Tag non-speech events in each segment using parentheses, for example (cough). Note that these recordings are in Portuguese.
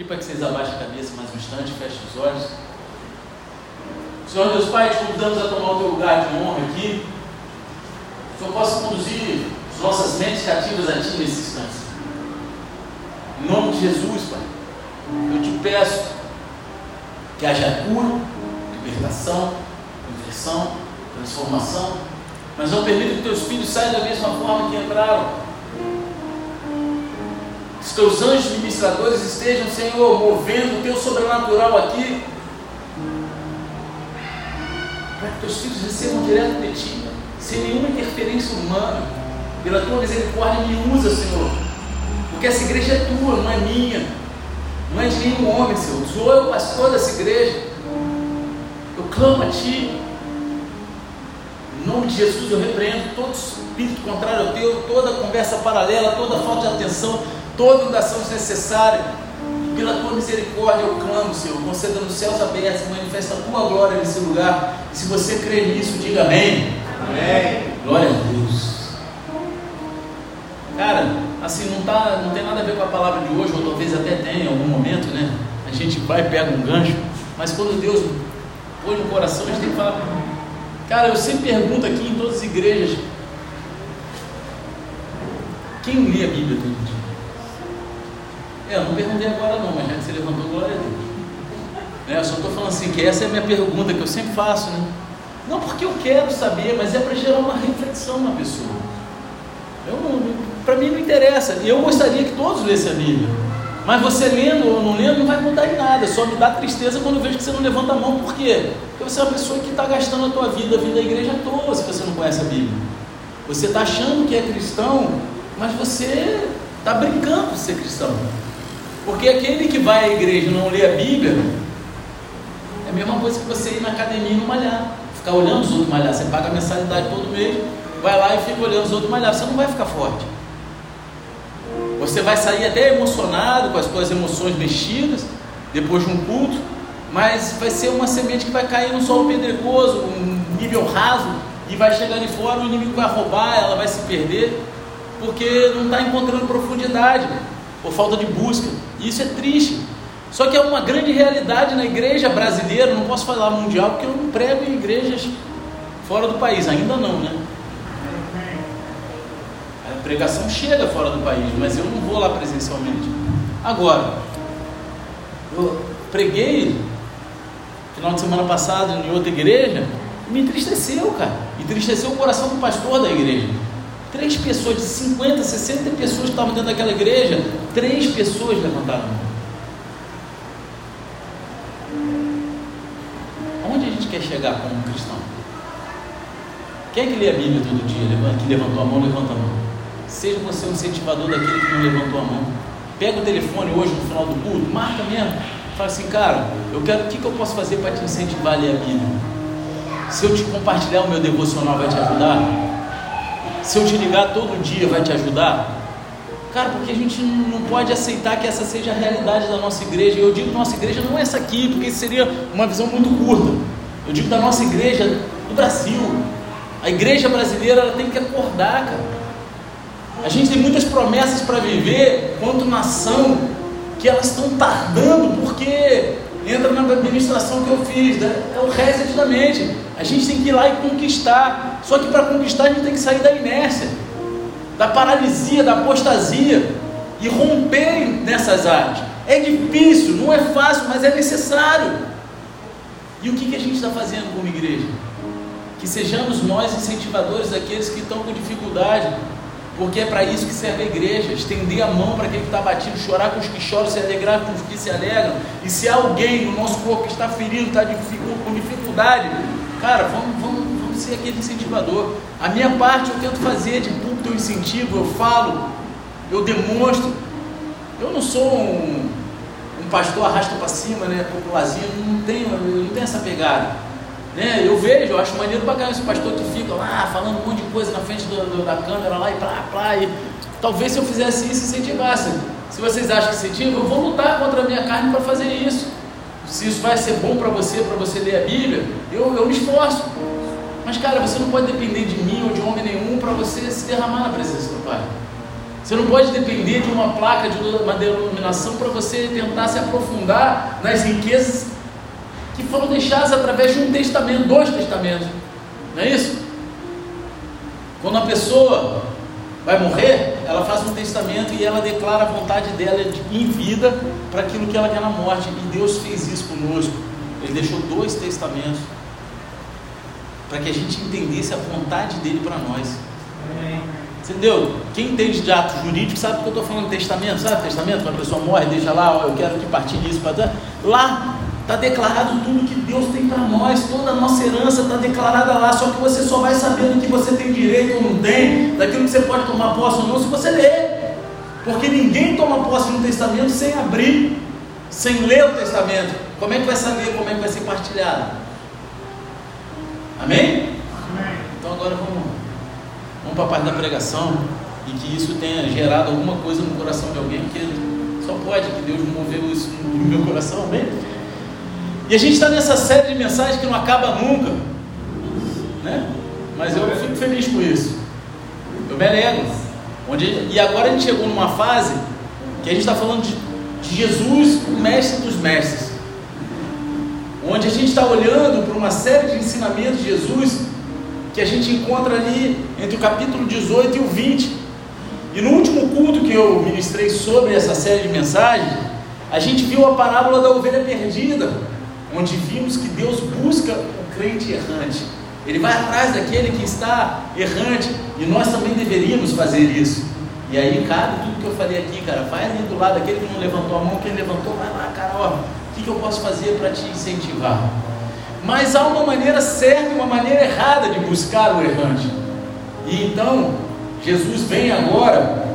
Pedir para que vocês abaixem a cabeça mais um instante, fechem os olhos. Senhor Deus Pai, te convidamos a tomar o teu lugar de honra aqui. Que Senhor possa conduzir as nossas mentes cativas a Ti nesse instante. Em nome de Jesus, Pai, eu te peço que haja cura, libertação, conversão, transformação, mas não permita que teus filhos saiam da mesma forma que entraram os teus anjos ministradores estejam, Senhor, movendo o teu sobrenatural aqui, para que teus filhos recebam direto de ti, sem nenhuma interferência humana, pela tua misericórdia, me usa, Senhor, porque essa igreja é tua, não é minha, não é de nenhum homem, Senhor, sou eu pastor dessa igreja, eu clamo a Ti, em nome de Jesus eu repreendo todo espírito contrário ao teu, toda conversa paralela, toda falta de atenção, toda inundação desnecessária. Pela tua misericórdia eu clamo, Senhor, conceda nos céus abertos, manifesta a tua glória nesse lugar. E se você crê nisso, diga amém. Amém. Glória a Deus. Cara, assim, não, tá, não tem nada a ver com a palavra de hoje, ou talvez até tenha em algum momento, né? A gente vai e pega um gancho, mas quando Deus põe no coração, a gente tem que falar. Cara, eu sempre pergunto aqui em todas as igrejas: quem lê a Bíblia todo dia? É, eu não perguntei agora não, mas já que você levantou, glória a Deus. Né, eu só estou falando assim, que essa é a minha pergunta que eu sempre faço, né? Não porque eu quero saber, mas é para gerar uma reflexão na pessoa. Para mim não interessa. Eu gostaria que todos lessem a Bíblia. Mas você lendo ou não lendo não vai mudar em nada. Só me dá tristeza quando eu vejo que você não levanta a mão. Por quê? Porque você é uma pessoa que está gastando a tua vida, a vida da igreja à toa, se você não conhece a Bíblia. Você está achando que é cristão, mas você está brincando de ser cristão. Porque aquele que vai à igreja e não lê a Bíblia, é a mesma coisa que você ir na academia e não malhar. Ficar olhando os outros malhar. Você paga a mensalidade todo mês, vai lá e fica olhando os outros malhar. Você não vai ficar forte. Você vai sair até emocionado, com as suas emoções mexidas, depois de um culto, mas vai ser uma semente que vai cair no solo pedregoso, um nível raso, e vai chegar ali fora, o inimigo vai roubar, ela vai se perder, porque não está encontrando profundidade, por falta de busca. E isso é triste. Só que é uma grande realidade na igreja brasileira, não posso falar mundial, porque eu não prego em igrejas fora do país, ainda não, né? A pregação chega fora do país, mas eu não vou lá presencialmente. Agora, eu preguei final de semana passado em outra igreja, me entristeceu, cara. Entristeceu o coração do pastor da igreja. Três pessoas, de 50, 60 pessoas que estavam dentro daquela igreja, três pessoas levantaram a mão. Aonde a gente quer chegar como cristão? Quem é que lê a Bíblia todo dia? Que levantou a mão, levanta a mão. Seja você um incentivador daquele que não levantou a mão. Pega o telefone hoje no final do culto, marca mesmo. Fala assim, cara, eu quero, o que, que eu posso fazer para te incentivar a ler a Bíblia? Se eu te compartilhar o meu devocional, vai te ajudar? Se eu te ligar todo dia vai te ajudar? Cara, porque a gente não pode aceitar que essa seja a realidade da nossa igreja. Eu digo nossa igreja não é essa aqui, porque seria uma visão muito curta. Eu digo da nossa igreja do Brasil. A igreja brasileira ela tem que acordar, cara. A gente tem muitas promessas para viver quanto nação que elas estão tardando porque entra na administração que eu fiz, né? é o reset da mente. A gente tem que ir lá e conquistar. Só que para conquistar a gente tem que sair da inércia, da paralisia, da apostasia e romper nessas áreas. É difícil, não é fácil, mas é necessário. E o que, que a gente está fazendo como igreja? Que sejamos nós incentivadores daqueles que estão com dificuldade, porque é para isso que serve a igreja, estender a mão para aquele que está batido, chorar com os que choram, se alegrar com os que se alegram. E se alguém no nosso corpo está ferido, está com dificuldade, Cara, vamos, vamos, vamos ser aquele incentivador. A minha parte eu tento fazer de público eu incentivo, eu falo, eu demonstro. Eu não sou um, um pastor arrasta para cima, né? Popularzinho, não tenho, não tenho essa pegada. Né? Eu vejo, eu acho maneiro pra esse pastor que fica lá falando um monte de coisa na frente do, do, da câmera lá e plá, plá. E talvez se eu fizesse isso, incentivasse. Se vocês acham que incentiva, eu vou lutar contra a minha carne para fazer isso se isso vai ser bom para você, para você ler a Bíblia, eu, eu me esforço. Mas, cara, você não pode depender de mim ou de homem nenhum para você se derramar na presença do Pai. Você não pode depender de uma placa, de uma denominação para você tentar se aprofundar nas riquezas que foram deixadas através de um testamento, dois testamentos. Não é isso? Quando a pessoa vai morrer, ela faz um testamento e ela declara a vontade dela em vida para aquilo que ela quer na morte. E Deus fez isso conosco. Ele deixou dois testamentos para que a gente entendesse a vontade dele para nós. Entendeu? Quem entende de ato jurídico sabe que eu estou falando testamento, sabe? Testamento, quando a pessoa morre, deixa lá, ó, eu quero que partilhe isso para lá Está declarado tudo que Deus tem para nós, toda a nossa herança está declarada lá, só que você só vai saber do que você tem direito ou não tem, daquilo que você pode tomar posse ou não, se você ler. Porque ninguém toma posse de um testamento sem abrir, sem ler o testamento. Como é que vai saber como é que vai ser partilhado? Amém? Amém. Então agora vamos, vamos para a parte da pregação e que isso tenha gerado alguma coisa no coração de alguém, porque só pode que Deus moveu isso no meu coração, amém? E a gente está nessa série de mensagens que não acaba nunca. Né? Mas eu fico feliz com isso. Eu me alegro. Onde, e agora a gente chegou numa fase que a gente está falando de, de Jesus, o mestre dos mestres. Onde a gente está olhando para uma série de ensinamentos de Jesus que a gente encontra ali entre o capítulo 18 e o 20. E no último culto que eu ministrei sobre essa série de mensagens, a gente viu a parábola da ovelha perdida onde vimos que Deus busca o crente errante. Ele vai atrás daquele que está errante e nós também deveríamos fazer isso. E aí cabe tudo que eu falei aqui, cara. Vai ali do lado daquele que não levantou a mão, quem levantou, vai lá, cara, ó, o que, eu posso fazer para te incentivar? Mas há uma maneira certa e uma maneira errada de buscar o errante. E então, Jesus vem agora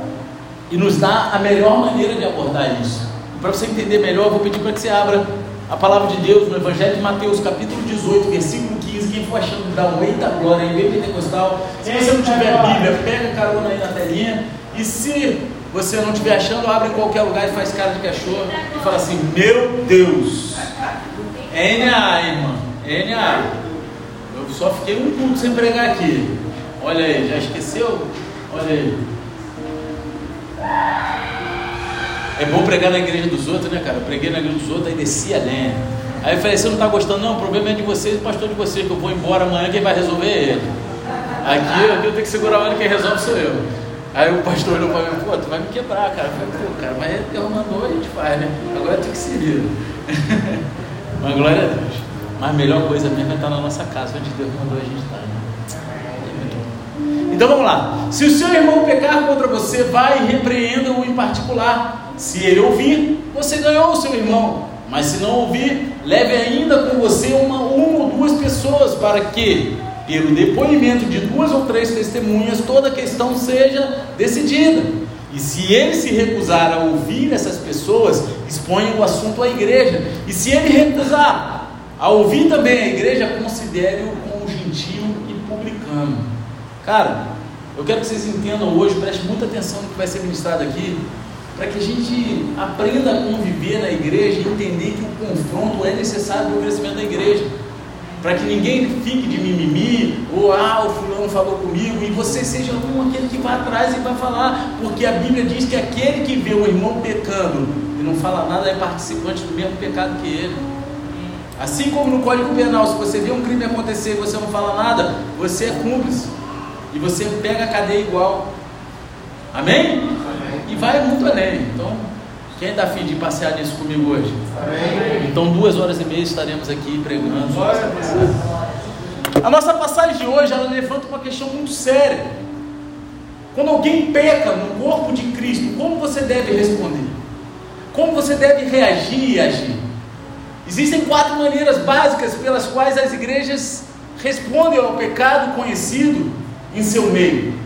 e nos dá a melhor maneira de abordar isso. Para você entender melhor, eu vou pedir para que você abra a palavra de Deus no Evangelho de Mateus, capítulo 18, versículo 15. Quem for achando que dá um eita glória aí, bem pentecostal. Se você não tiver Bíblia, pega carona aí na telinha. E se você não estiver achando, abre em qualquer lugar e faz cara de cachorro e fala assim: Meu Deus, NA, irmã, NA. Eu só fiquei um ponto sem pregar aqui. Olha aí, já esqueceu? Olha aí. É bom pregar na igreja dos outros, né, cara? Eu preguei na igreja dos outros, aí desci a lenha. Aí eu falei, você não está gostando, não, o problema é de vocês, o pastor de vocês, que eu vou embora amanhã, quem vai resolver é ele. Aqui, aqui eu tenho que segurar a hora, quem resolve sou eu. Aí o pastor olhou para mim, pô, tu vai me quebrar, cara. Eu falei, pô, cara, mas Deus mandou, a gente faz, né? Agora tem que se vir. (laughs) mas glória a Deus. Mas a melhor coisa mesmo é estar na nossa casa, onde Deus mandou a gente estar. Né? Então vamos lá. Se o seu irmão pecar contra você, vai e repreenda-o em particular se ele ouvir, você ganhou o seu irmão. Mas se não ouvir, leve ainda com você uma, uma ou duas pessoas, para que, pelo depoimento de duas ou três testemunhas, toda a questão seja decidida. E se ele se recusar a ouvir essas pessoas, exponha o assunto à igreja. E se ele recusar a ouvir também a igreja, considere-o como gentil e publicano. Cara, eu quero que vocês entendam hoje, preste muita atenção no que vai ser ministrado aqui para que a gente aprenda a conviver na igreja e entender que o confronto é necessário para o crescimento da igreja. Para que ninguém fique de mimimi, ou ah, o fulano falou comigo, e você seja um aquele que vai atrás e vai falar, porque a Bíblia diz que aquele que vê o irmão pecando e não fala nada é participante do mesmo pecado que ele. Assim como no Código Penal, se você vê um crime acontecer e você não fala nada, você é cúmplice. E você pega a cadeia igual. Amém? E vai muito além. Então, quem está afim de passear nisso comigo hoje? Amém. Então, duas horas e meia estaremos aqui pregando. A nossa passagem de hoje ela levanta uma questão muito séria. Quando alguém peca no corpo de Cristo, como você deve responder? Como você deve reagir e agir? Existem quatro maneiras básicas pelas quais as igrejas respondem ao pecado conhecido em seu meio.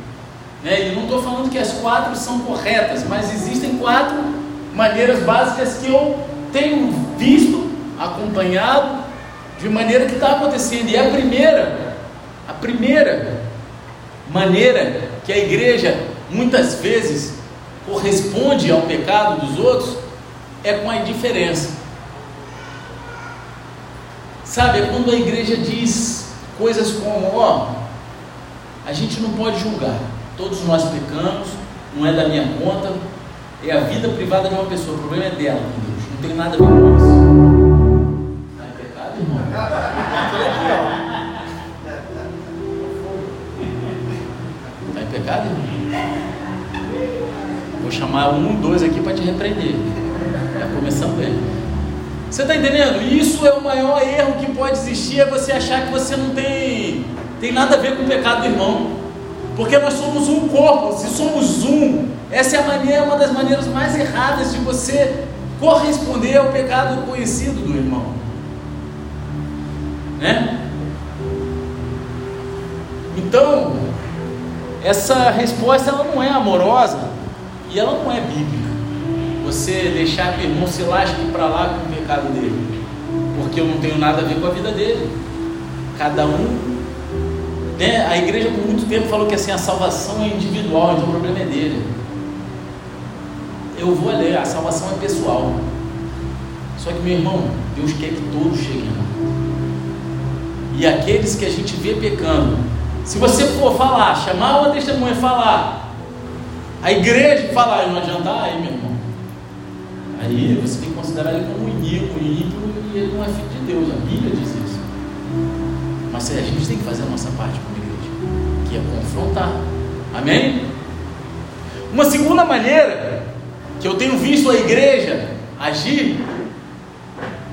Né? E não estou falando que as quatro são corretas, mas existem quatro maneiras básicas que eu tenho visto, acompanhado, de maneira que está acontecendo. E a primeira, a primeira maneira que a igreja muitas vezes corresponde ao pecado dos outros é com a indiferença. Sabe, é quando a igreja diz coisas como: ó, a gente não pode julgar. Todos nós pecamos, não é da minha conta, é a vida privada de uma pessoa, o problema é dela com Deus, não tem nada a ver com isso. Está em pecado, irmão? Está em pecado, irmão? Vou chamar um, dois aqui para te repreender. Já começando bem. Você está entendendo? Isso é o maior erro que pode existir, é você achar que você não tem, tem nada a ver com o pecado do irmão. Porque nós somos um corpo, se somos um, essa é a maneira, uma das maneiras mais erradas de você corresponder ao pecado conhecido do irmão. Né? Então, essa resposta ela não é amorosa e ela não é bíblica. Você deixar que o irmão se lasque para lá com o pecado dele, porque eu não tenho nada a ver com a vida dele. Cada um né? A igreja por muito tempo falou que assim, a salvação é individual, então o problema é dele. Eu vou ler, a salvação é pessoal. Só que, meu irmão, Deus quer que todos cheguem lá. E aqueles que a gente vê pecando, se você for falar, chamar uma testemunha falar, a igreja falar e não adiantar, aí, meu irmão, aí você tem que considerar ele como um iníquo, ímpio, e ele não é filho de Deus. A Bíblia diz isso. Mas a gente tem que fazer a nossa parte como igreja, que é confrontar. Amém? Uma segunda maneira que eu tenho visto a igreja agir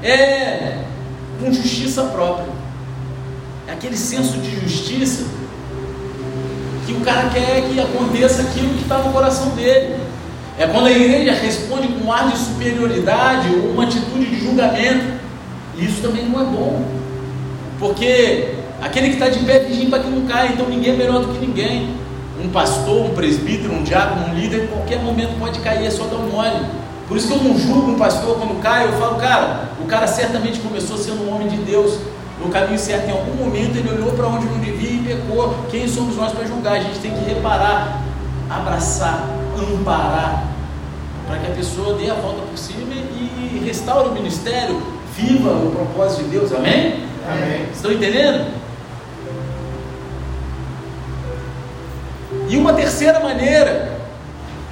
é com justiça própria. É aquele senso de justiça que o cara quer que aconteça aquilo que está no coração dele. É quando a igreja responde com um ar de superioridade ou uma atitude de julgamento. Isso também não é bom. Porque aquele que está de pé vigia para que não caia, então ninguém é melhor do que ninguém. Um pastor, um presbítero, um diácono, um líder, em qualquer momento pode cair, é só dar um mole. Por isso que eu não julgo um pastor quando cai, eu falo, cara, o cara certamente começou sendo um homem de Deus, no caminho certo. Em algum momento ele olhou para onde não devia e pecou. Quem somos nós para julgar? A gente tem que reparar, abraçar, amparar, para que a pessoa dê a volta por cima e restaure o ministério, viva o propósito de Deus. Amém? Amém. Estão entendendo? E uma terceira maneira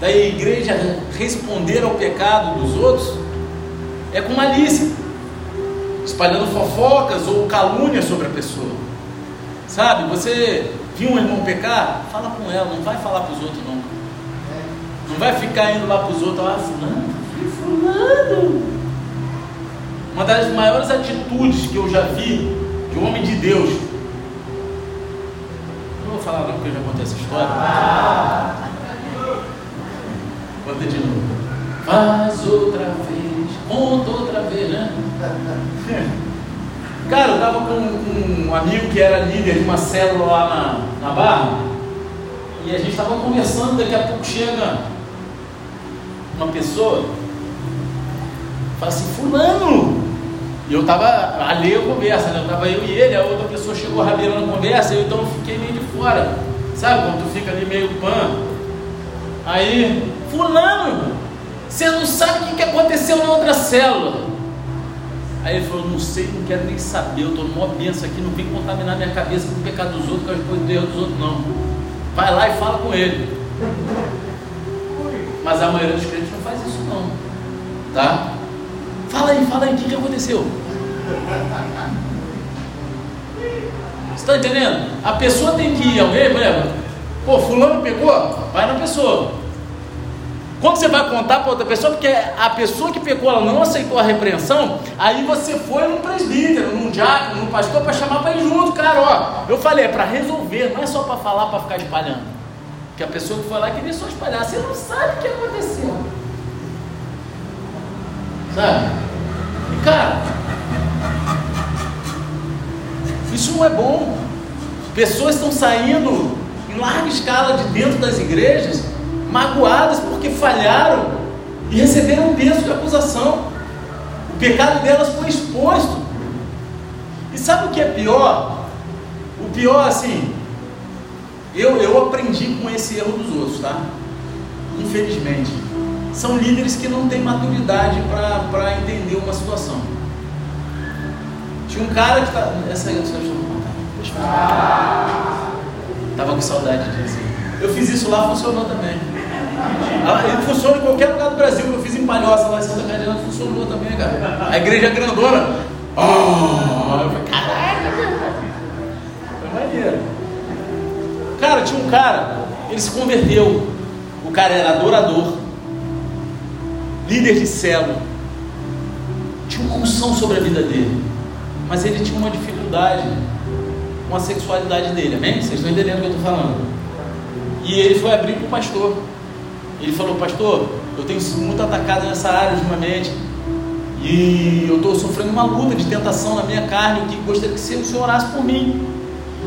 da igreja responder ao pecado dos outros é com malícia, espalhando fofocas ou calúnias sobre a pessoa. Sabe, você viu um irmão pecar? Fala com ela, não vai falar para os outros não. Não vai ficar indo lá para os outros, ah, fulano, fulano. Uma das maiores atitudes que eu já vi de um homem de Deus. Não vou falar não, porque eu já contei essa história. Conta de novo. Faz outra vez, conta outra vez, né? (laughs) Cara, eu estava com, um amigo que era líder de uma célula lá na, na Barra, e a gente estava conversando, daqui a pouco chega uma pessoa, fala assim, fulano, e eu estava ali a conversa, né? Eu estava eu e ele, a outra pessoa chegou rabeirando a conversa, eu então fiquei meio de fora. Sabe quando tu fica ali meio pan? Aí, fulano, você não sabe o que aconteceu na outra célula. Aí ele falou, não sei, não quero nem saber, eu estou numa benção aqui, não vem contaminar minha cabeça com o pecado dos outros, com as coisas dos outros, não. Vai lá e fala com ele. Mas a maioria dos crentes não faz isso não. Tá? Fala aí, fala aí, o que, que aconteceu? Está entendendo? A pessoa tem que ir, alguém, por exemplo, pô, fulano pecou? Vai na pessoa. Quando você vai contar para outra pessoa, porque a pessoa que pecou, ela não aceitou a repreensão, aí você foi num presbítero, num diácono, num pastor, para chamar para ir junto, cara, ó. Eu falei, é para resolver, não é só para falar, para ficar espalhando. Porque a pessoa que foi lá queria só espalhar, você não sabe o que aconteceu. Sabe? Cara, isso não é bom. Pessoas estão saindo em larga escala de dentro das igrejas, magoadas porque falharam e receberam um peso de acusação. O pecado delas foi exposto. E sabe o que é pior? O pior, assim, eu, eu aprendi com esse erro dos outros, tá? Infelizmente são líderes que não têm maturidade para entender uma situação. Tinha um cara que tá. Essa aí eu só estou ah. Tava com saudade disso. Eu fiz isso lá, funcionou também. Ele funciona em qualquer lugar do Brasil. Eu fiz em Palhoça, lá em Santa Catarina, funcionou também, cara. A igreja é grandona. Oh, eu falei, caraca, foi maneiro. Cara, tinha um cara, ele se converteu. O cara era adorador, líder de célula. Tinha uma unção sobre a vida dele. Mas ele tinha uma dificuldade com a sexualidade dele, amém? Vocês estão entendendo o que eu estou falando? E ele foi abrir para o pastor. Ele falou, pastor, eu tenho sido muito atacado nessa área ultimamente. E eu estou sofrendo uma luta de tentação na minha carne. Que gostaria que o senhor orasse por mim.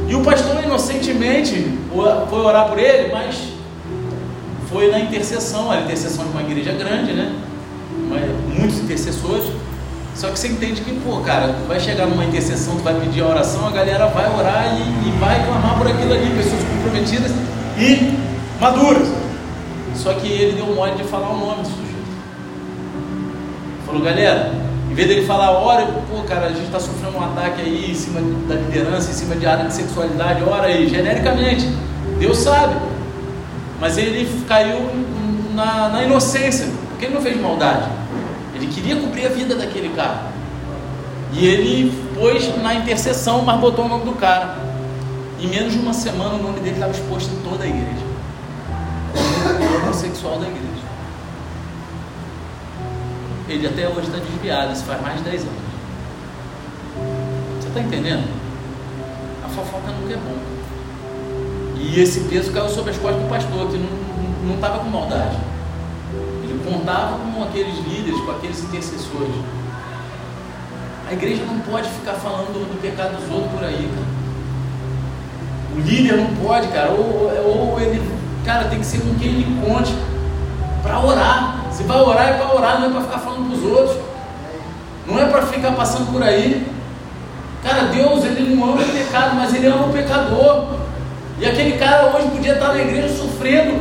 E o pastor inocentemente foi orar por ele, mas foi na intercessão, a intercessão de uma igreja grande, né? Muitos intercessores. Só que você entende que, pô, cara, vai chegar numa intercessão, tu vai pedir a oração, a galera vai orar e, e vai clamar por aquilo ali, pessoas comprometidas e maduras. Só que ele deu mole de falar o nome do sujeito. Falou, galera, em vez dele falar, ora, pô, cara, a gente está sofrendo um ataque aí em cima da liderança, em cima de área de sexualidade, ora aí, genericamente. Deus sabe. Mas ele caiu na, na inocência, porque ele não fez maldade. Ele queria cumprir a vida daquele cara. E ele pôs na intercessão, mas botou o nome do cara. Em menos de uma semana o nome dele estava exposto em toda a igreja. O homossexual da igreja. Ele até hoje está desviado, isso faz mais de 10 anos. Você está entendendo? A fofoca nunca é bom. E esse peso caiu sobre as costas do pastor, que não estava com maldade. Ele contava com aqueles líderes, com aqueles intercessores. A igreja não pode ficar falando do pecado dos outros por aí, cara. O líder não pode, cara. Ou, ou ele, cara, tem que ser com quem ele conte para orar. Se vai orar, é para orar, não é para ficar falando para os outros. Não é para ficar passando por aí. Cara, Deus, ele não ama o pecado, mas ele ama o pecador. E aquele cara hoje podia estar na igreja sofrendo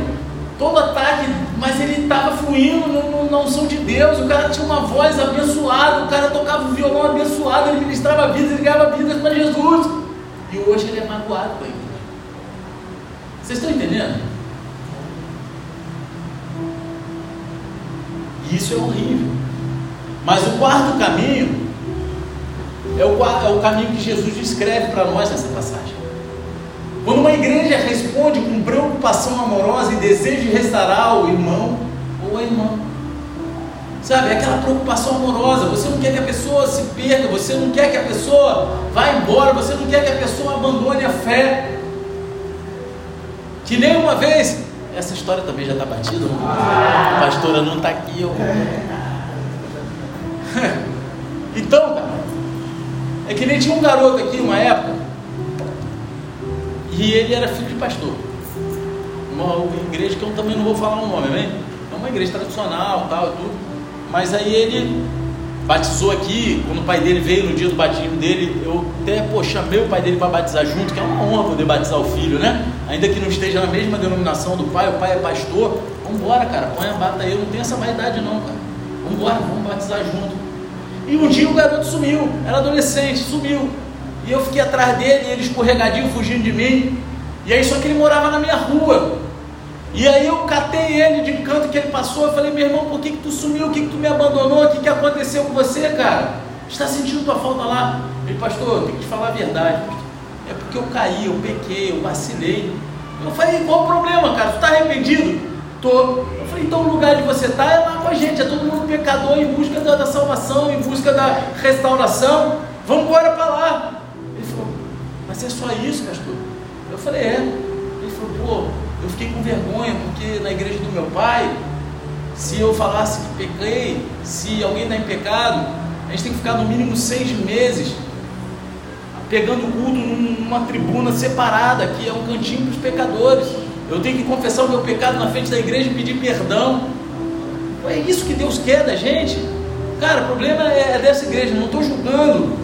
todo ataque, mas ele estava fluindo na unção de Deus. O cara tinha uma voz abençoada, o cara tocava o violão abençoado, ele ministrava vidas, ele ganhava vidas para Jesus. E hoje ele é magoado com a igreja. Vocês estão entendendo? Isso é horrível. Mas o quarto caminho é o, é o caminho que Jesus descreve para nós nessa passagem. Quando uma igreja responde com preocupação amorosa e desejo de restaurar o irmão ou a irmã, sabe, aquela preocupação amorosa. Você não quer que a pessoa se perca, você não quer que a pessoa vá embora, você não quer que a pessoa abandone a fé. Que nem uma vez, essa história também já está batida, a pastora não está aqui. Eu... (laughs) então, cara, é que nem tinha um garoto aqui uma época, e ele era filho de pastor. Uma igreja que eu também não vou falar o nome, né? É uma igreja tradicional, tal, tudo. Mas aí ele batizou aqui, quando o pai dele veio no dia do batismo dele, eu até pô, chamei o pai dele para batizar junto, que é uma honra poder batizar o filho, né? Ainda que não esteja na mesma denominação do pai, o pai é pastor, vamos embora, cara, põe a bata aí, eu não tenho essa vaidade não, cara. Vamos embora, vamos batizar junto. E um dia o garoto sumiu, era adolescente, sumiu. E eu fiquei atrás dele, ele escorregadinho, fugindo de mim. E aí, só que ele morava na minha rua. E aí eu catei ele de canto que ele passou, eu falei, meu irmão, por que, que tu sumiu? O que, que tu me abandonou? O que, que aconteceu com você, cara? Está sentindo tua falta lá? Ele, pastor, eu tenho que te falar a verdade, pastor. É porque eu caí, eu pequei, eu vacilei. Eu falei, qual o problema, cara? Tu está arrependido? Tô. Eu falei, então o lugar de você está é lá com a gente, é todo mundo pecador em busca da, da salvação, em busca da restauração. Vamos embora para lá. Mas é só isso, pastor? Eu falei, é. Ele falou, pô, eu fiquei com vergonha, porque na igreja do meu pai, se eu falasse que pequei, se alguém está em pecado, a gente tem que ficar no mínimo seis meses pegando o culto numa tribuna separada, que é um cantinho para os pecadores. Eu tenho que confessar o meu pecado na frente da igreja e pedir perdão. É isso que Deus quer da gente. Cara, o problema é, é dessa igreja, não estou julgando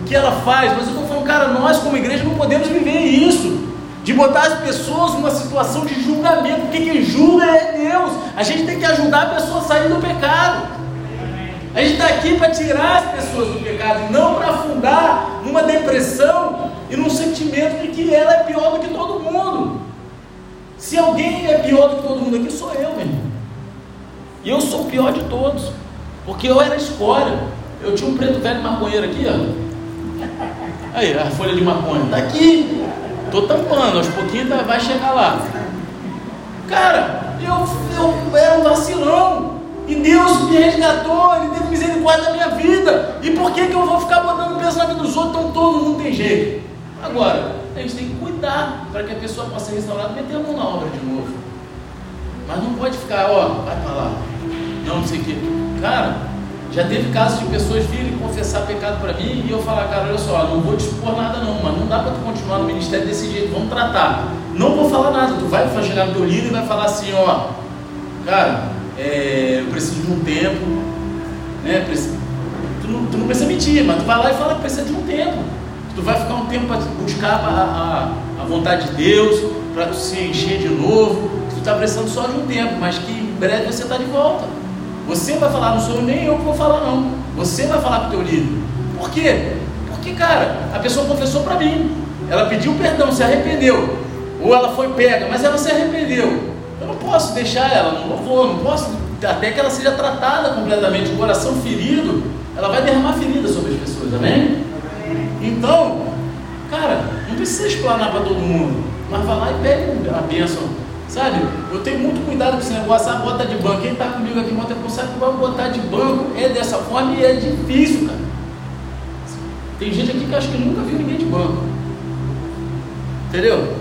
o que ela faz, mas eu estou cara, nós como igreja não podemos viver isso de botar as pessoas numa situação de julgamento, porque quem julga é Deus. A gente tem que ajudar a pessoa a sair do pecado. A gente está aqui para tirar as pessoas do pecado, não para afundar numa depressão e num sentimento de que ela é pior do que todo mundo. Se alguém é pior do que todo mundo aqui, sou eu, meu irmão. E eu sou o pior de todos. Porque eu era escória. Eu tinha um preto velho maconheiro aqui, ó. Aí, a folha de maconha. Tá aqui. Tô tampando, aos pouquinhos tá, vai chegar lá. Cara, eu, eu era um vacilão. E Deus me resgatou, Ele teve misericórdia da minha vida. E por que, que eu vou ficar botando peso na vida dos outros? Então todo mundo tem jeito. Agora, a gente tem que cuidar para que a pessoa possa ser restaurada, meter a mão na obra de novo. Mas não pode ficar, ó, vai para lá. Não, não sei o que. Cara, já teve casos de pessoas virem confessar pecado para mim e eu falar, cara, olha só, não vou te expor nada não, mas não dá para tu continuar no ministério desse jeito, vamos tratar. Não vou falar nada, tu vai chegar no teu líder e vai falar assim, ó, cara, é, eu preciso de um tempo, né? Tu não, tu não precisa mentir, mas tu vai lá e fala que precisa de um tempo. Tu vai ficar um tempo para buscar a, a, a, vontade de Deus, para tu se encher de novo. Tu está precisando só de um tempo, mas que em breve você está de volta. Você vai falar, não sou nem eu que vou falar, não. Você vai falar para o teu líder. Por quê? Porque, cara, a pessoa confessou para mim. Ela pediu perdão, se arrependeu. Ou ela foi pega, mas ela se arrependeu. Eu não posso deixar ela, não vou, não posso, até que ela seja tratada completamente, o coração ferido, ela vai derramar ferida sobre as pessoas, amém? Então, cara, não precisa explanar para todo mundo, mas vai lá e pega a bênção Sabe? Eu tenho muito cuidado com esse negócio, ah, bota de banco. Quem está comigo aqui muito tempo sabe que vai botar de banco é dessa forma e é difícil, cara. Tem gente aqui que acho que nunca viu ninguém de banco. Entendeu?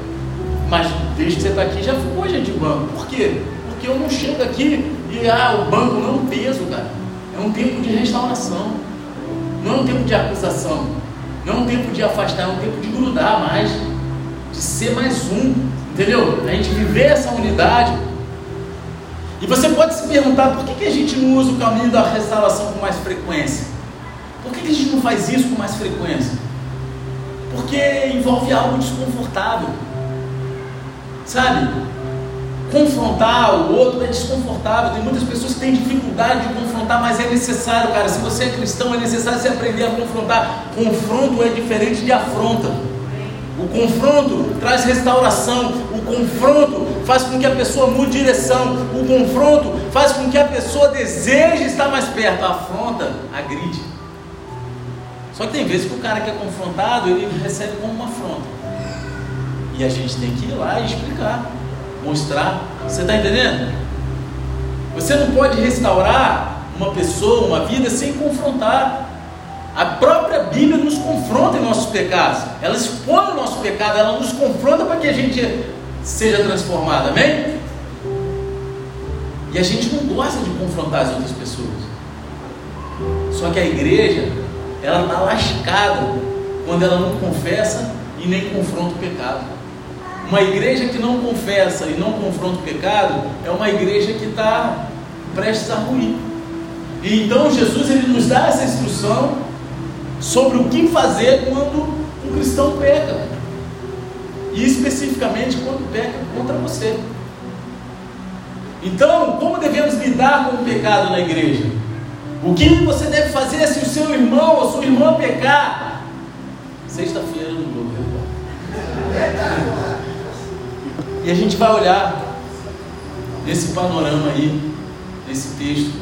Mas desde que você está aqui já ficou gente de banco. Por quê? Porque eu não chego aqui e ah, o banco não é um peso, cara. É um tempo de restauração. Não é um tempo de acusação. Não é um tempo de afastar, é um tempo de grudar mais. De ser mais um. Entendeu? A gente viver essa unidade. E você pode se perguntar por que, que a gente não usa o caminho da restauração com mais frequência? Por que, que a gente não faz isso com mais frequência? Porque envolve algo desconfortável. Sabe? Confrontar o outro é desconfortável. Tem muitas pessoas que têm dificuldade de confrontar, mas é necessário, cara. Se você é cristão, é necessário você aprender a confrontar. Confronto é diferente de afronta. O confronto traz restauração, o confronto faz com que a pessoa mude direção, o confronto faz com que a pessoa deseje estar mais perto, a afronta, agride. Só que tem vezes que o cara que é confrontado, ele recebe como uma afronta. E a gente tem que ir lá e explicar, mostrar. Você está entendendo? Você não pode restaurar uma pessoa, uma vida, sem confrontar. A própria Bíblia nos confronta em nossos pecados. Ela expõe o nosso pecado, ela nos confronta para que a gente seja transformado, amém? E a gente não gosta de confrontar as outras pessoas. Só que a igreja, ela está lascada quando ela não confessa e nem confronta o pecado. Uma igreja que não confessa e não confronta o pecado é uma igreja que está prestes a ruir. E então Jesus ele nos dá essa instrução sobre o que fazer quando um cristão peca. E especificamente quando peca contra você. Então, como devemos lidar com o pecado na igreja? O que você deve fazer se o seu irmão ou sua irmã pecar? Sexta-feira no Globo E a gente vai olhar nesse panorama aí, nesse texto,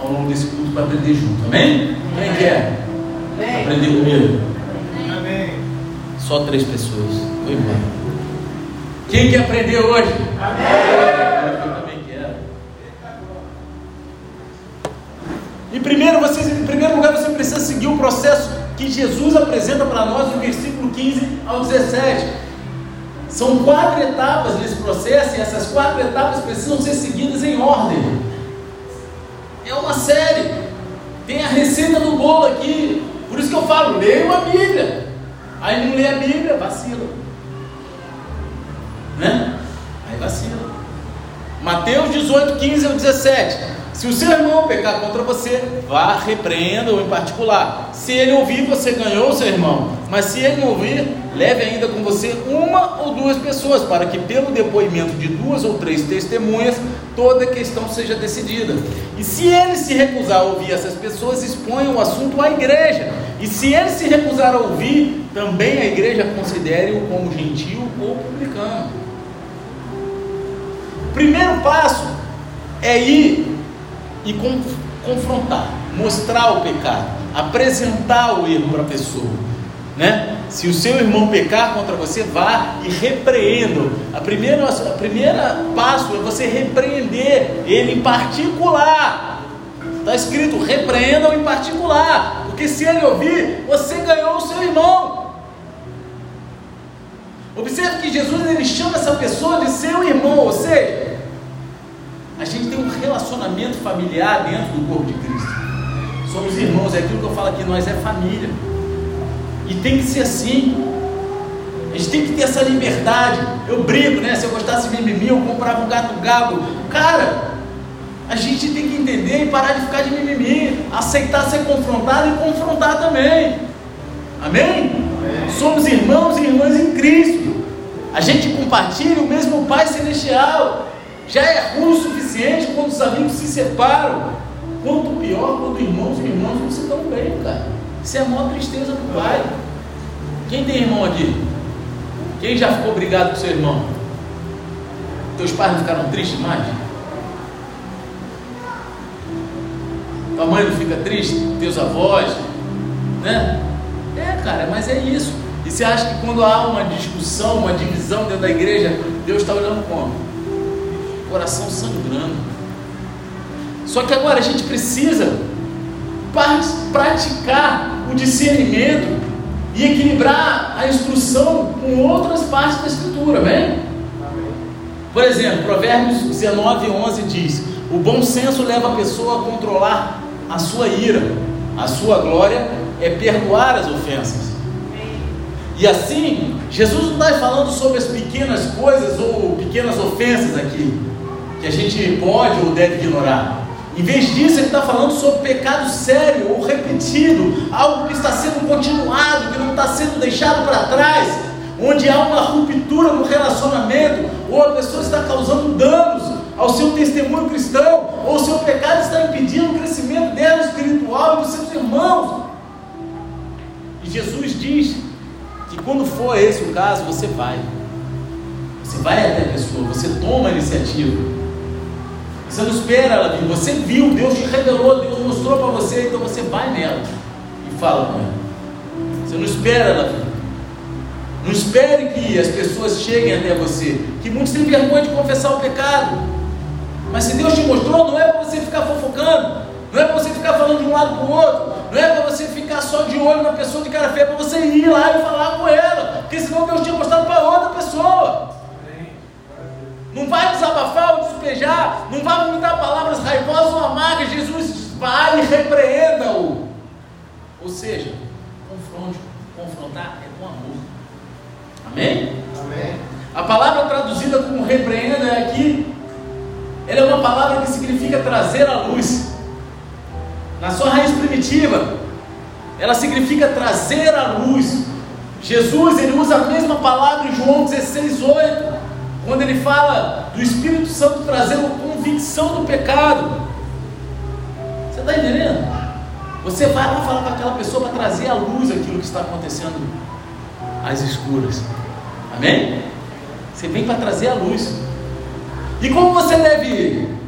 ao longo desse culto para aprender junto. Amém? Quem quer? Aprender comigo? Amém. Só três pessoas. Foi embora. Quem quer aprender hoje? Amém. Eu também quero. Em primeiro, vocês, em primeiro lugar, você precisa seguir o processo que Jesus apresenta para nós no versículo 15 ao 17. São quatro etapas nesse processo e essas quatro etapas precisam ser seguidas em ordem. É uma série. Tem a receita do bolo aqui. Por isso que eu falo, leiam a Bíblia. Aí não lê a Bíblia, vacila. Né? Aí vacila. Mateus 18, 15 ao 17. Se o seu irmão pecar contra você, vá, repreenda-o em particular. Se ele ouvir, você ganhou o seu irmão. Mas se ele não ouvir, leve ainda com você uma ou duas pessoas, para que, pelo depoimento de duas ou três testemunhas, toda questão seja decidida. E se ele se recusar a ouvir essas pessoas, exponha o assunto à igreja. E se ele se recusar a ouvir, também a igreja considere-o como gentil ou publicano. Primeiro passo é ir e confrontar, mostrar o pecado, apresentar o erro para a pessoa, né? Se o seu irmão pecar contra você, vá e repreenda. A primeira, a primeira passo é você repreender ele em particular. Está escrito, repreendam em particular. Porque se ele ouvir, você ganhou o seu irmão. Observe que Jesus ele chama essa pessoa de seu irmão, ou seja, a gente tem um relacionamento familiar dentro do corpo de Cristo. Somos irmãos, é aquilo que eu falo aqui, nós é família. E tem que ser assim. A gente tem que ter essa liberdade. Eu brinco, né? Se eu gostasse de mimimi, eu comprava um gato gabo. Cara, a gente tem que entender e parar de ficar de mimimi, aceitar ser confrontado e confrontar também. Amém? Amém? Somos irmãos e irmãs em Cristo. A gente compartilha o mesmo Pai Celestial. Já é ruim o suficiente quando os amigos se separam. Quanto pior quando irmãos e irmãs não se dão bem, cara. Isso é a maior tristeza do pai. Quem tem irmão aqui? Quem já ficou brigado com seu irmão? Teus pais não ficaram tristes mais? Tua mãe não fica triste? Teus avós? Né? É, cara, mas é isso. E você acha que quando há uma discussão, uma divisão dentro da igreja, Deus está olhando como? Coração sangrando. Só que agora a gente precisa praticar o discernimento e equilibrar a instrução com outras partes da Escritura, amém? Por exemplo, Provérbios 19, 11 diz: O bom senso leva a pessoa a controlar a sua ira, a sua glória é perdoar as ofensas. E assim, Jesus não está falando sobre as pequenas coisas ou pequenas ofensas aqui, que a gente pode ou deve ignorar. Em vez disso, ele está falando sobre pecado sério ou repetido, algo que está sendo continuado, que não está sendo deixado para trás, onde há uma ruptura no relacionamento, ou a pessoa está causando danos ao seu testemunho cristão, ou o seu pecado está impedindo o crescimento dela espiritual e dos seus irmãos. E Jesus diz que quando for esse o caso, você vai. Você vai até a pessoa, você toma a iniciativa. Você não espera ela vir. Você viu, Deus te revelou, Deus mostrou para você, então você vai nela e fala com ela. Você não espera ela vir. Não espere que as pessoas cheguem até você. Que muitos têm vergonha de confessar o pecado. Mas se Deus te mostrou, não é para você ficar fofocando. Não é para você ficar falando de um lado para o outro. Não é para você ficar só de olho na pessoa de cara feia. É para você ir lá e falar com ela. Porque senão Deus tinha mostrado para outra pessoa. Não vai desabafar ou despejar, não vai vomitar palavras raivosas ou amargas. Jesus vai e repreenda-o. Ou seja, confronte, confrontar é com amor. Amém? Amém? A palavra traduzida como repreenda é aqui, ela é uma palavra que significa trazer à luz. Na sua raiz primitiva, ela significa trazer à luz. Jesus ele usa a mesma palavra em João 16, 8 quando ele fala do Espírito Santo trazendo convicção do pecado. Você está entendendo? Você vai lá falar com aquela pessoa para trazer à luz aquilo que está acontecendo às escuras. Amém? Você vem para trazer a luz. E como você deve ir?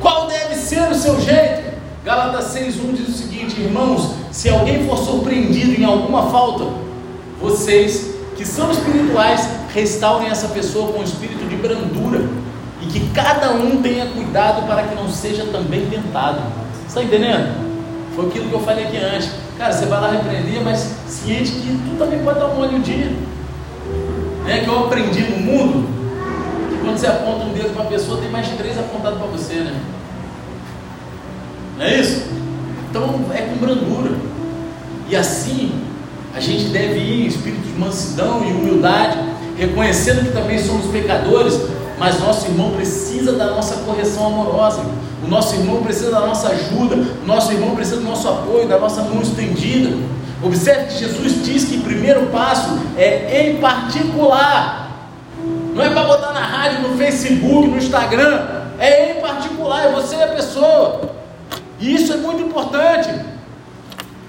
Qual deve ser o seu jeito? Gálatas 6,1 diz o seguinte: Irmãos, se alguém for surpreendido em alguma falta, vocês que são espirituais restaurem essa pessoa com um espírito de brandura e que cada um tenha cuidado para que não seja também tentado. Está entendendo? Foi aquilo que eu falei aqui antes. Cara, você vai lá repreender, mas ciente que tu também pode dar um olho um dia. É que eu aprendi no mundo que quando você aponta um dedo para uma pessoa, tem mais três apontados para você, né? Não é isso? Então é com brandura. E assim a gente deve ir em espírito de mansidão e humildade, reconhecendo que também somos pecadores, mas nosso irmão precisa da nossa correção amorosa, o nosso irmão precisa da nossa ajuda, o nosso irmão precisa do nosso apoio, da nossa mão estendida. Observe que Jesus diz que o primeiro passo é em particular, não é para botar na rádio, no Facebook, no Instagram, é em particular, é você a pessoa, e isso é muito importante.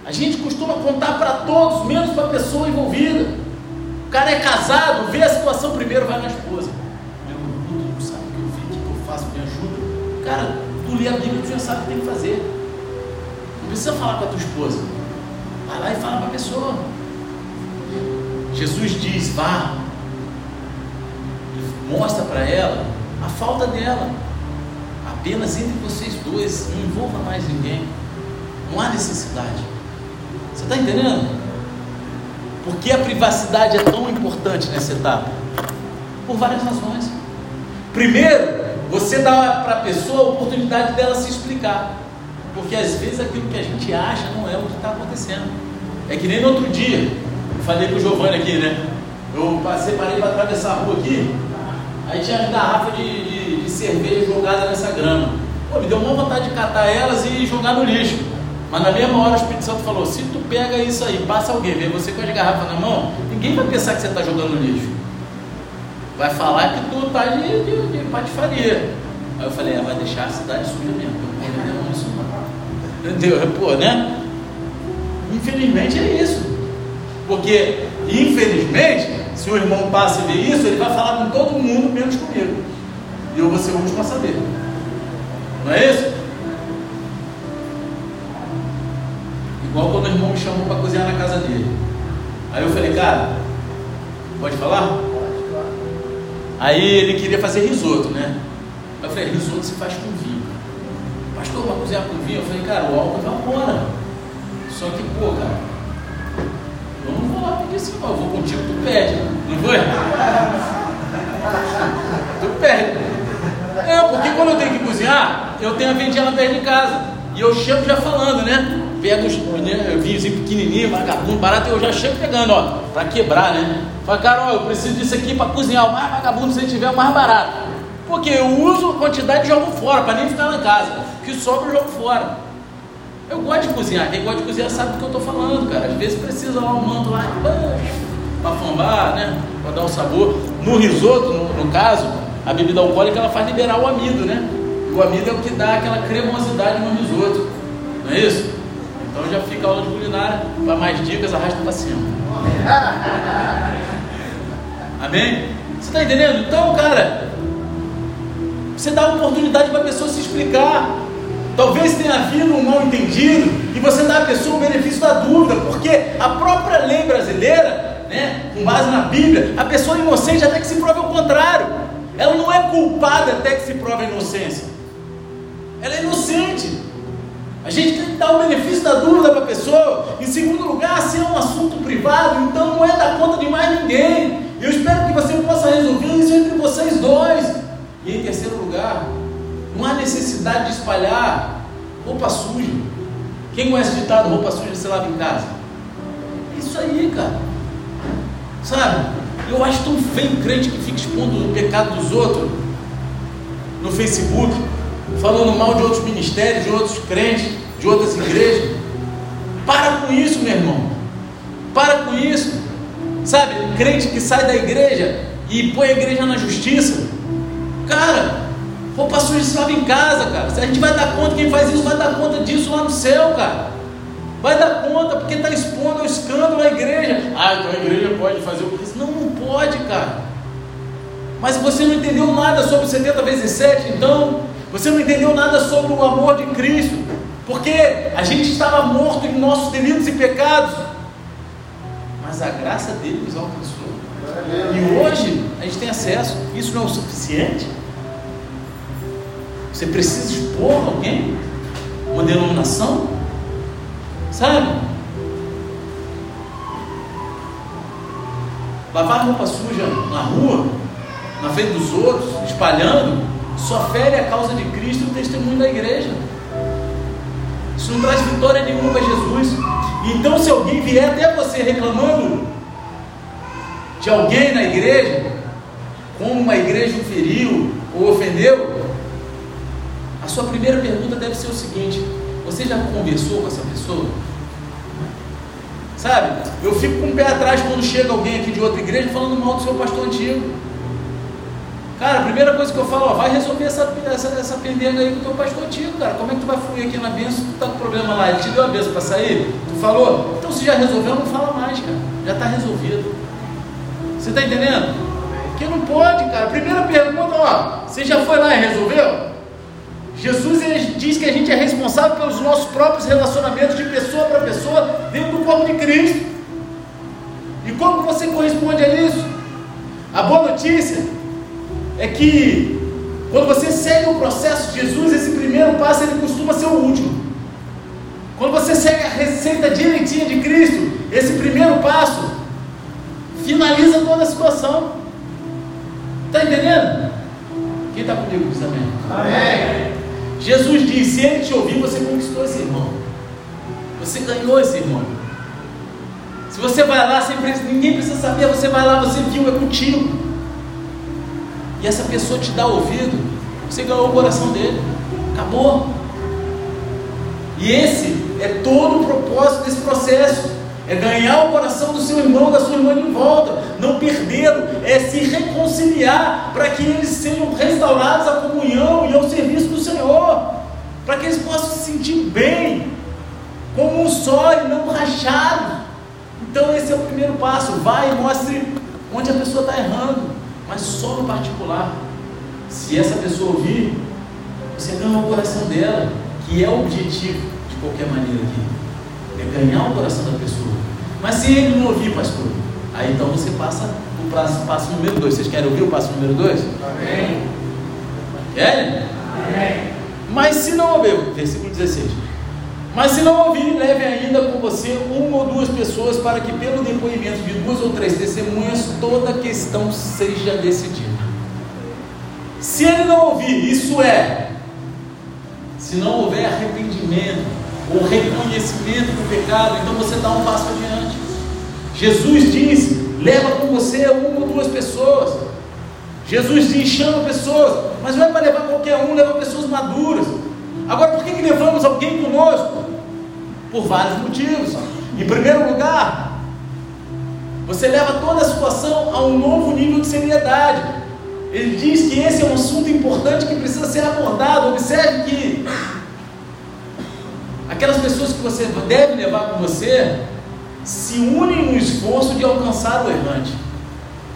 A gente costuma contar para todos, menos para a pessoa envolvida. O cara é casado, vê a situação primeiro, vai na esposa. Meu, não sabe o que eu Cara, tu lê a Bíblia, tu já sabe o que tem que fazer. Não precisa falar com a tua esposa. Vai lá e fala para a pessoa. Jesus diz: vá, mostra para ela a falta dela. Apenas entre vocês dois, não envolva mais ninguém. Não há necessidade. Você está entendendo? Por que a privacidade é tão importante nessa etapa? Por várias razões. Primeiro, você dá para a pessoa a oportunidade dela se explicar. Porque às vezes aquilo que a gente acha não é o que está acontecendo. É que nem no outro dia, eu falei com o Giovanni aqui, né? Eu passei, parei para atravessar a rua aqui, aí tinha as garrafas de, de, de cerveja jogada nessa grama. Pô, me deu uma vontade de catar elas e jogar no lixo. Mas na mesma hora o Espírito Santo falou: se tu pega isso aí, passa alguém, vê você com as garrafas na mão, ninguém vai pensar que você está jogando lixo. Vai falar que tu está de, de, de patifaria. Aí eu falei: é, vai deixar a cidade suja mesmo. Eu não isso não. (laughs) Entendeu? Pô, né? Infelizmente é isso. Porque, infelizmente, se o irmão passa e vê isso, ele vai falar com todo mundo, menos comigo. E eu vou ser o último a saber. Chamou para cozinhar na casa dele. Aí eu falei, cara, pode falar? Aí ele queria fazer risoto, né? Eu falei, risoto se faz com vinho. Pastor, para cozinhar com vinho? Eu falei, cara, o álcool vai embora. Só que, pô, cara, eu não vou lá pedir assim, não. Eu vou contigo, tu pede. Não foi? tu pede. É, porque quando eu tenho que cozinhar, eu tenho a vendinha lá perto de casa. E eu chego já falando, né? Pego os né, vinhozinho pequenininho, vagabundo, barato, eu já chego pegando, ó, para quebrar, né? Fala, cara, ó, eu preciso disso aqui para cozinhar, o mais vagabundo se tiver, o mais barato. Porque eu uso a quantidade e jogo fora, para nem ficar na casa. O que sobra eu jogo fora. Eu gosto de cozinhar, quem gosta de cozinhar sabe do que eu estou falando, cara. Às vezes precisa lá um manto lá, para fambar, né? Para dar um sabor. No risoto, no, no caso, a bebida alcoólica ela faz liberar o amido, né? O amido é o que dá aquela cremosidade no risoto. Não é isso? Então já fica aula de culinária. Para mais dicas, arrasta para cima. Amém? Você está entendendo? Então, cara, você dá oportunidade para a pessoa se explicar. Talvez tenha havido um mal entendido e você dá à pessoa o benefício da dúvida, porque a própria lei brasileira, né, com base na Bíblia, a pessoa é inocente até que se prove o contrário. Ela não é culpada até que se prove a inocência. Ela é inocente. A gente tem que dar o benefício da dúvida para a pessoa. Em segundo lugar, se é um assunto privado, então não é da conta de mais ninguém. Eu espero que você possa resolver isso entre vocês dois. E em terceiro lugar, não há necessidade de espalhar roupa suja. Quem conhece o ditado roupa suja se lava em casa? Isso aí, cara. Sabe? Eu acho tão feio crente que fica expondo o pecado dos outros no Facebook falando mal de outros ministérios, de outros crentes, de outras igrejas. Para com isso, meu irmão. Para com isso. Sabe, crente que sai da igreja e põe a igreja na justiça. Cara, roupa suja se lava em casa, cara. Se a gente vai dar conta, quem faz isso vai dar conta disso lá no céu, cara. Vai dar conta, porque está expondo o escândalo à igreja. Ah, então a igreja pode fazer o que Não, não pode, cara. Mas você não entendeu nada sobre 70 vezes 7, então você não entendeu nada sobre o amor de Cristo, porque a gente estava morto em nossos delitos e pecados, mas a graça dele nos alcançou. E hoje a gente tem acesso. Isso não é o suficiente? Você precisa expor alguém? Uma denominação? Sabe? Lavar roupa suja na rua, na frente dos outros, espalhando, só fere a causa de Cristo e o testemunho da igreja. Isso não traz vitória nenhuma para Jesus. Então, se alguém vier até você reclamando de alguém na igreja, como uma igreja feriu ou ofendeu, a sua primeira pergunta deve ser o seguinte: você já conversou com essa pessoa? Sabe? Eu fico com o pé atrás quando chega alguém aqui de outra igreja falando mal do seu pastor antigo. Cara, a primeira coisa que eu falo, ó, vai resolver essa, essa, essa pendenga aí com o teu pastor antigo, cara. Como é que tu vai fluir aqui na bênção? Tu tá com problema lá, ele te deu a bênção para sair? Tu falou? Então se já resolveu, não fala mais, cara. Já está resolvido. Você está entendendo? Porque não pode, cara. Primeira pergunta, ó, você já foi lá e resolveu? Jesus diz que a gente é responsável pelos nossos próprios relacionamentos de pessoa para pessoa dentro do corpo de Cristo. E como você corresponde a isso? A boa notícia é que quando você segue o processo de Jesus, esse primeiro passo ele costuma ser o último. Quando você segue a receita direitinha de Cristo, esse primeiro passo finaliza toda a situação. Está entendendo? Quem está comigo diz amém. amém. Jesus diz: se ele te ouvir, você conquistou esse irmão. Você ganhou esse irmão. Se você vai lá, sem ninguém precisa saber, você vai lá, você viu, é contigo. E essa pessoa te dá ouvido, você ganhou o coração dele. Acabou. E esse é todo o propósito desse processo. É ganhar o coração do seu irmão, da sua irmã de volta, não perdê-lo, é se reconciliar para que eles sejam restaurados à comunhão e ao serviço do Senhor, para que eles possam se sentir bem, como um só e não rachado. Então esse é o primeiro passo. Vai e mostre onde a pessoa está errando, mas só no particular. Se essa pessoa ouvir, você ganha o coração dela, que é o objetivo de qualquer maneira aqui. É ganhar o coração da pessoa. Mas se ele não ouvir, pastor, aí então você passa o passo, passo número 2. Vocês querem ouvir o passo número 2? Amém. Querem? Amém. Mas se não ouvir, versículo 16. Mas se não ouvir, leve ainda com você uma ou duas pessoas para que, pelo depoimento de duas ou três testemunhas, toda a questão seja decidida. Se ele não ouvir, isso é, se não houver arrependimento, o reconhecimento do pecado, então você dá um passo adiante. Jesus diz: leva com você uma ou duas pessoas. Jesus diz: chama pessoas, mas não é para levar qualquer um, leva pessoas maduras. Agora, por que, que levamos alguém conosco? Por vários motivos. Em primeiro lugar, você leva toda a situação a um novo nível de seriedade. Ele diz que esse é um assunto importante que precisa ser abordado. Observe que Aquelas pessoas que você deve levar com você se unem no esforço de alcançar o errante.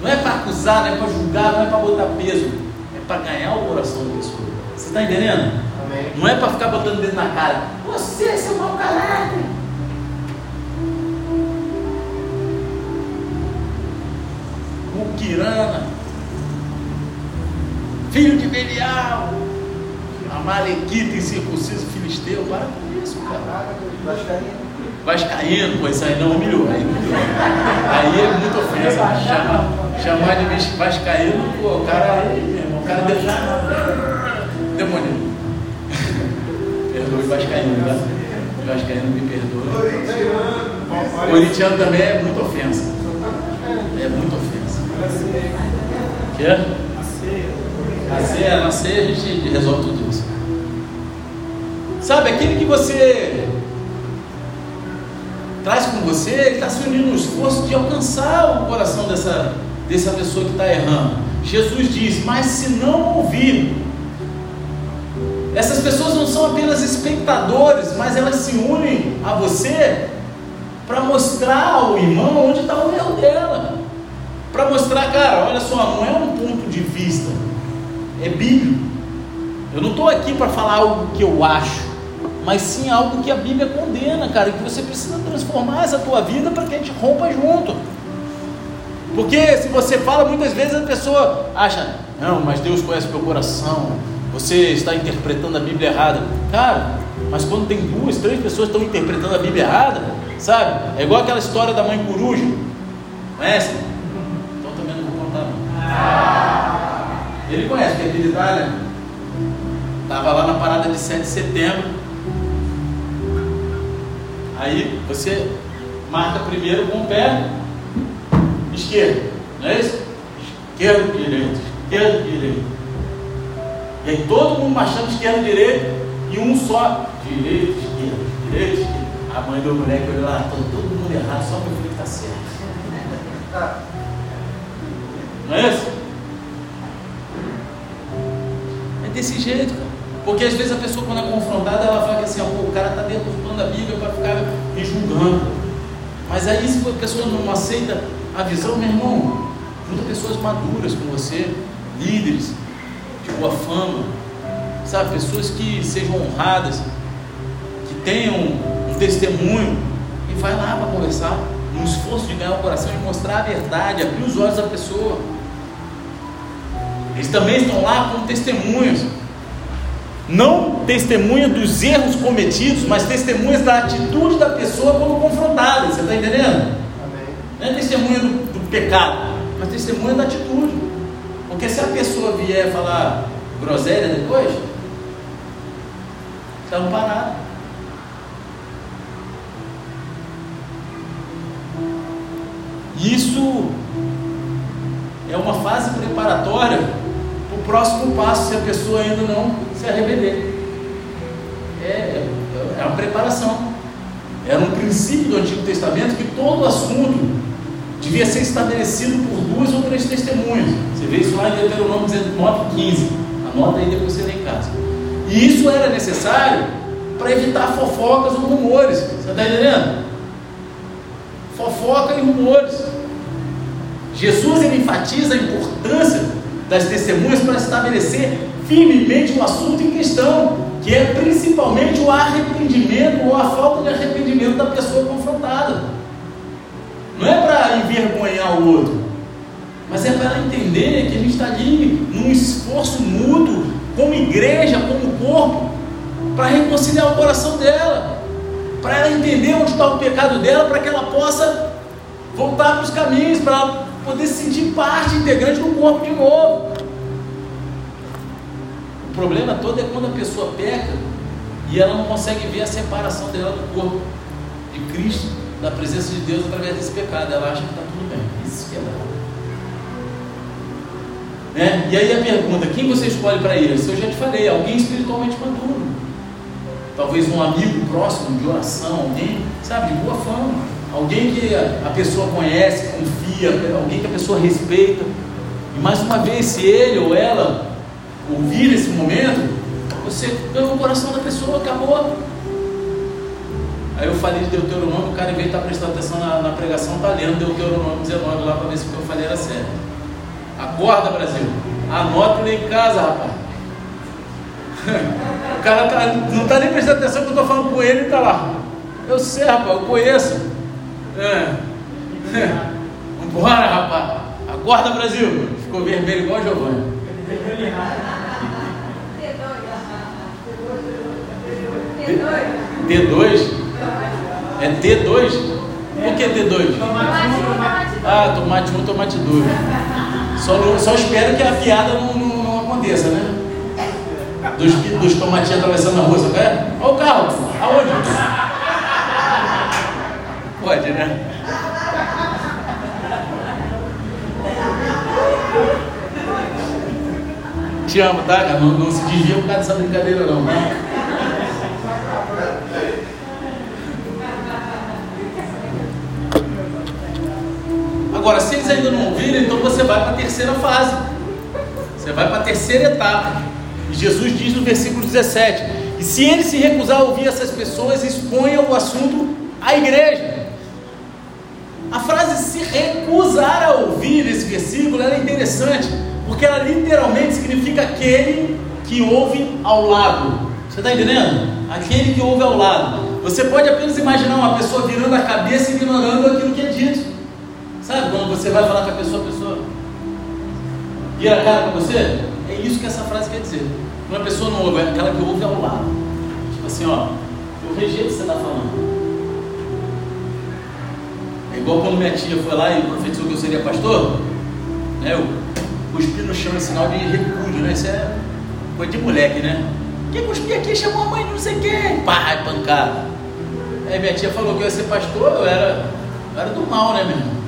Não é para acusar, não é para julgar, não é para botar peso, é para ganhar o coração da pessoa. Você está entendendo? Não é para ficar botando dedo na cara. Você é seu mau caráter. Muquirana, filho de Belial, Amalequita incircunciso filisteu, para com isso, cara. Vascaíno. Vascaíno, pois aí não humilhou. Aí, aí é muito ofensa. Chamar, chamar de vascaíno, pô, o cara aí, o cara deu vascaíno, tá? Vascaíno me perdoa. Corintiano também é muito ofensa. É muito ofensa. Quer? A ceia, na ceia a gente resolve tudo isso. Sabe, aquele que você traz com você, ele está se unindo no esforço de alcançar o coração dessa, dessa pessoa que está errando. Jesus diz: Mas se não ouvir, essas pessoas não são apenas espectadores, mas elas se unem a você para mostrar ao irmão onde está o erro dela. Para mostrar, cara, olha só, não é um ponto de vista, é bíblico. Eu não estou aqui para falar algo que eu acho mas sim algo que a Bíblia condena, cara, que você precisa transformar essa tua vida para que a gente rompa junto. Porque se você fala, muitas vezes a pessoa acha, não, mas Deus conhece o meu coração, você está interpretando a Bíblia errada. Cara, mas quando tem duas, três pessoas que estão interpretando a Bíblia errada, sabe? É igual aquela história da mãe coruja. Conhece? Então também não vou contar não. Ele conhece, porque é de Itália. Estava lá na parada de 7 de setembro. Aí você marca primeiro com o pé esquerdo, não é isso? Esquerdo, direito, esquerdo, direito. E aí todo mundo marchando esquerdo, direito e um só, direito, esquerdo, direito, esquerdo. A mãe do moleque olhou lá, todo, mundo errado, só meu filho está certo. Não é isso? É desse jeito, cara. Porque às vezes a pessoa, quando é confrontada, ela fala assim: o cara está dentro do plano da Bíblia para ficar me julgando. Mas aí, se a pessoa não aceita a visão, meu irmão, junta pessoas maduras com você, líderes de boa fama, sabe, pessoas que sejam honradas, que tenham um testemunho, e vai lá para conversar, no esforço de ganhar o coração e mostrar a verdade, abrir os olhos da pessoa. Eles também estão lá como testemunhas. Não testemunha dos erros cometidos, mas testemunhas da atitude da pessoa quando confrontada. Você está entendendo? Amém. Não é testemunha do, do pecado, mas testemunha da atitude. Porque se a pessoa vier falar groselha depois, você não parar. Isso é uma fase preparatória para o próximo passo, se a pessoa ainda não se arrepender. É, é, é uma preparação. Era um princípio do Antigo Testamento que todo assunto devia ser estabelecido por duas ou três testemunhas. Você vê isso lá em Deuteronômio 19, 15. Anota aí depois você lê em casa. E isso era necessário para evitar fofocas ou rumores. Você está entendendo? Fofoca e rumores. Jesus ele enfatiza a importância das testemunhas para estabelecer firmemente o assunto em questão, que é principalmente o arrependimento ou a falta de arrependimento da pessoa confrontada. Não é para envergonhar o outro, mas é para entender que a gente está ali num esforço mútuo, como igreja, como corpo, para reconciliar o coração dela, para ela entender onde está o pecado dela, para que ela possa voltar para os caminhos, para ela poder se sentir parte integrante do corpo de novo. O problema todo é quando a pessoa peca e ela não consegue ver a separação dela do corpo de Cristo, da presença de Deus através desse pecado. Ela acha que está tudo bem. Isso que é errado. Né? E aí a pergunta: quem você escolhe para isso? Eu já te falei, alguém espiritualmente maduro. Talvez um amigo próximo de oração, alguém, sabe, de boa fama. Alguém que a pessoa conhece, confia, alguém que a pessoa respeita. E mais uma vez, se ele ou ela ouvir esse momento, você ganhou o coração da pessoa, acabou. Aí eu falei de Deuteronômio, o cara, em vez de estar prestando atenção na, na pregação, está lendo Deuteronômio 19 lá para ver se o que eu falei era sério. Acorda, Brasil. Anota ele em casa, rapaz. (laughs) o cara tá, não está nem prestando atenção que eu estou falando com ele e está lá. Eu sei, rapaz, eu conheço. É. (laughs) Vambora, rapaz. Acorda, Brasil. Ficou vermelho igual a Giovanni. (laughs) T2? É T2? Por que T2? Ah, tomate 1, tomate 2. Só, só espero que a piada não, não, não aconteça, né? Dos, dos tomatinhos atravessando a rua, sabe? É? Olha o carro, aonde? Pode, né? Te amo, tá? Não, não se desvia por causa dessa brincadeira, não, né? Agora, se eles ainda não ouviram, então você vai para a terceira fase. Você vai para a terceira etapa. E Jesus diz no versículo 17: E se ele se recusar a ouvir essas pessoas, exponha o assunto à igreja. A frase se recusar a ouvir esse versículo é interessante porque ela literalmente significa aquele que ouve ao lado. Você está entendendo? Aquele que ouve ao lado. Você pode apenas imaginar uma pessoa virando a cabeça e ignorando aquilo que é dito. Sabe quando você vai falar com a pessoa, a pessoa vira a cara para você? É isso que essa frase quer dizer. Uma pessoa não ouve, é aquela que ouve ao lado. Tipo assim, ó, eu rejeito o que você está falando. É igual quando minha tia foi lá e profetizou que eu seria pastor. Né? Eu Cuspir no chão é sinal de repúdio, né? Isso é coisa de moleque, né? Quem cuspir aqui chamou a mãe não sei quem. Pá, pancada. Aí minha tia falou que eu ia ser pastor, eu era, eu era do mal, né, meu irmão?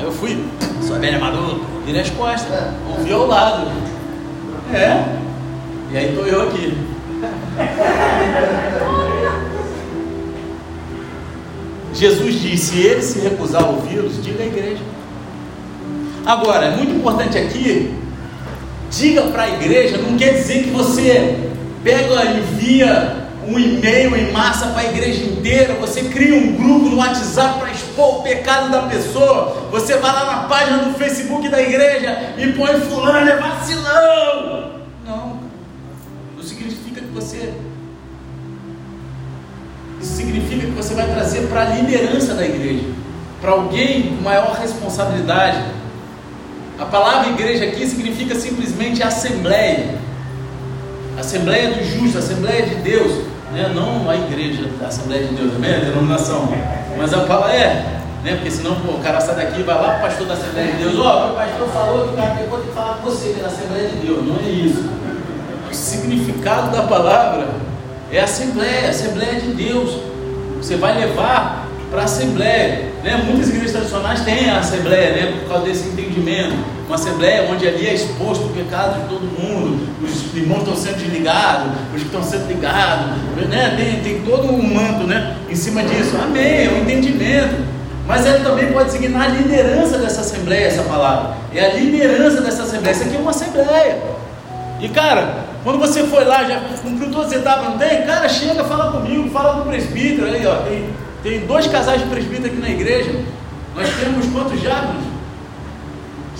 Aí eu fui, sou velha maluco, virei as costas, ouvi ao lado. É. E aí tô eu aqui. (laughs) Jesus disse: se ele se recusar a ouvi-los, diga à igreja. Agora, é muito importante aqui, diga para a igreja, não quer dizer que você pega e envia um e-mail em massa para a igreja inteira, você cria um grupo no WhatsApp para expor o pecado da pessoa, você vai lá na página do Facebook da igreja e põe fulano é vacilão. Não. você. Isso significa que você vai trazer para a liderança da igreja, para alguém com maior responsabilidade. A palavra igreja aqui significa simplesmente assembleia. Assembleia do justo, Assembleia de Deus, né? não a igreja da Assembleia de Deus, também a denominação, mas a palavra é, né? porque senão pô, o cara sai daqui e vai lá para o pastor da Assembleia de Deus, ó, oh, o pastor falou que o cara pegou que falar com você, que é da Assembleia de Deus, não é isso. O significado da palavra é Assembleia, Assembleia de Deus. Você vai levar para a Assembleia. Né? Muitas igrejas tradicionais têm a Assembleia né? por causa desse entendimento. Uma Assembleia onde ali é exposto o pecado de todo mundo, os irmãos estão sendo desligados, os que estão sendo ligados, né? tem, tem todo um manto né? em cima disso. Amém, é um entendimento. Mas ele também pode significar a liderança dessa Assembleia, essa palavra. É a liderança dessa Assembleia. Isso aqui é uma Assembleia. E cara, quando você foi lá, já cumpriu todas as etapas, não tem? Cara, chega, fala comigo, fala com o presbítero aí, ó. Tem, tem dois casais de presbítero aqui na igreja. Nós temos quantos diáconos?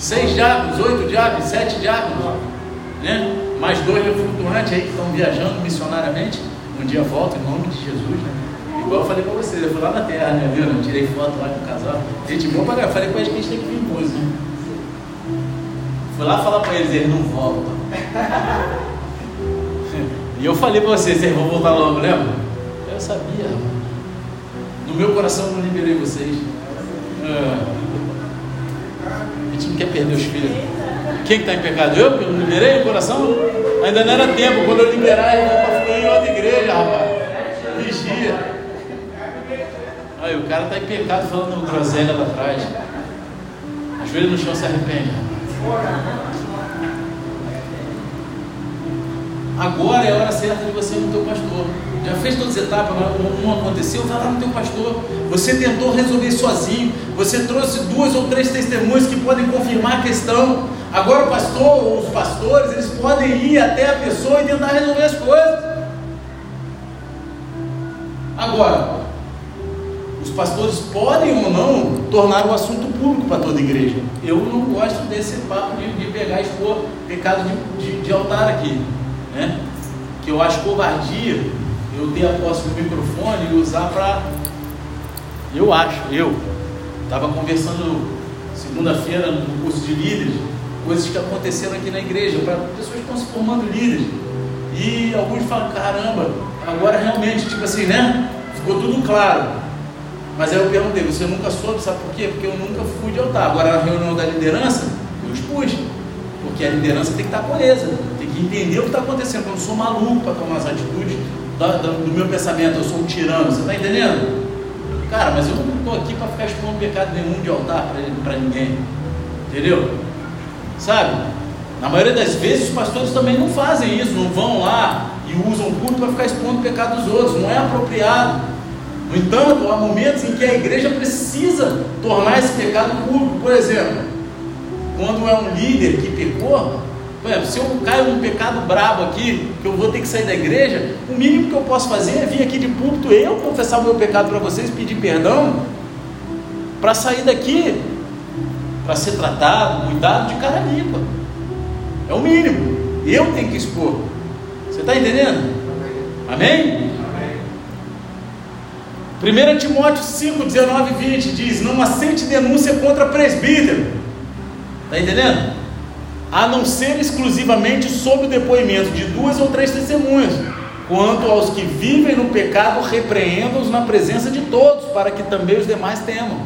Seis diáconos, oito diáconos, sete diáconos. Né? Mais dois flutuantes aí que estão viajando missionariamente. Um dia volta em nome de Jesus, né? Igual eu falei pra vocês, eu fui lá na terra, né? Viu? Tirei foto lá com o casal. Gente boa pra Eu falei com eles que a gente tem que vir música. Né? Fui lá falar pra eles, eles não voltam. (laughs) e eu falei pra vocês, eles vão voltar logo, lembra? Eu sabia. No meu coração eu não liberei vocês. É. Não quer perder os filhos. Quem está em pecado? Eu que não liberei o coração? Ainda não era tempo. Quando eu liberar, eu vou fluir em outra igreja, rapaz. Vigia. Aí o cara está em pecado falando groselha lá atrás. Ajoelha no chão se arrepende. Agora é a hora certa de você ir no teu pastor. Já fez todas as etapas, não aconteceu, vai lá no teu pastor. Você tentou resolver sozinho. Você trouxe duas ou três testemunhas que podem confirmar a questão. Agora o pastor ou os pastores, eles podem ir até a pessoa e tentar resolver as coisas. Agora, os pastores podem ou não tornar o assunto público para toda a igreja. Eu não gosto desse papo de, de pegar e expor pecado de, de, de altar aqui. Né? Que eu acho covardia eu ter a posse do microfone e usar para. Eu acho, eu. Estava conversando segunda-feira no curso de líderes, coisas que aconteceram aqui na igreja, para pessoas que estão se formando líderes. E alguns falam, caramba, agora realmente, tipo assim, né? Ficou tudo claro. Mas aí eu perguntei, você nunca soube, sabe por quê? Porque eu nunca fui de altar. Agora na reunião da liderança, eu expus. Porque a liderança tem que estar coesa, tem que entender o que está acontecendo. Eu não sou maluco para tomar as atitudes do meu pensamento, eu sou um tirano, você está entendendo? Cara, mas eu não estou aqui para ficar expondo pecado nenhum de altar para ninguém, entendeu? Sabe? Na maioria das vezes os pastores também não fazem isso, não vão lá e usam o culto para ficar expondo o pecado dos outros, não é apropriado. No entanto, há momentos em que a igreja precisa tornar esse pecado público. Por exemplo, quando é um líder que pecou, exemplo, se eu caio num pecado brabo aqui, que eu vou ter que sair da igreja, o mínimo que eu posso fazer é vir aqui de púlpito, eu confessar o meu pecado para vocês, pedir perdão, para sair daqui, para ser tratado, cuidado de cara limpa. É o mínimo. Eu tenho que expor. Você está entendendo? Amém? 1 Timóteo 5, 19 e 20 diz: Não aceite denúncia contra presbítero. Está entendendo? A não ser exclusivamente sob o depoimento de duas ou três testemunhas. Quanto aos que vivem no pecado, repreenda-os na presença de todos, para que também os demais temam.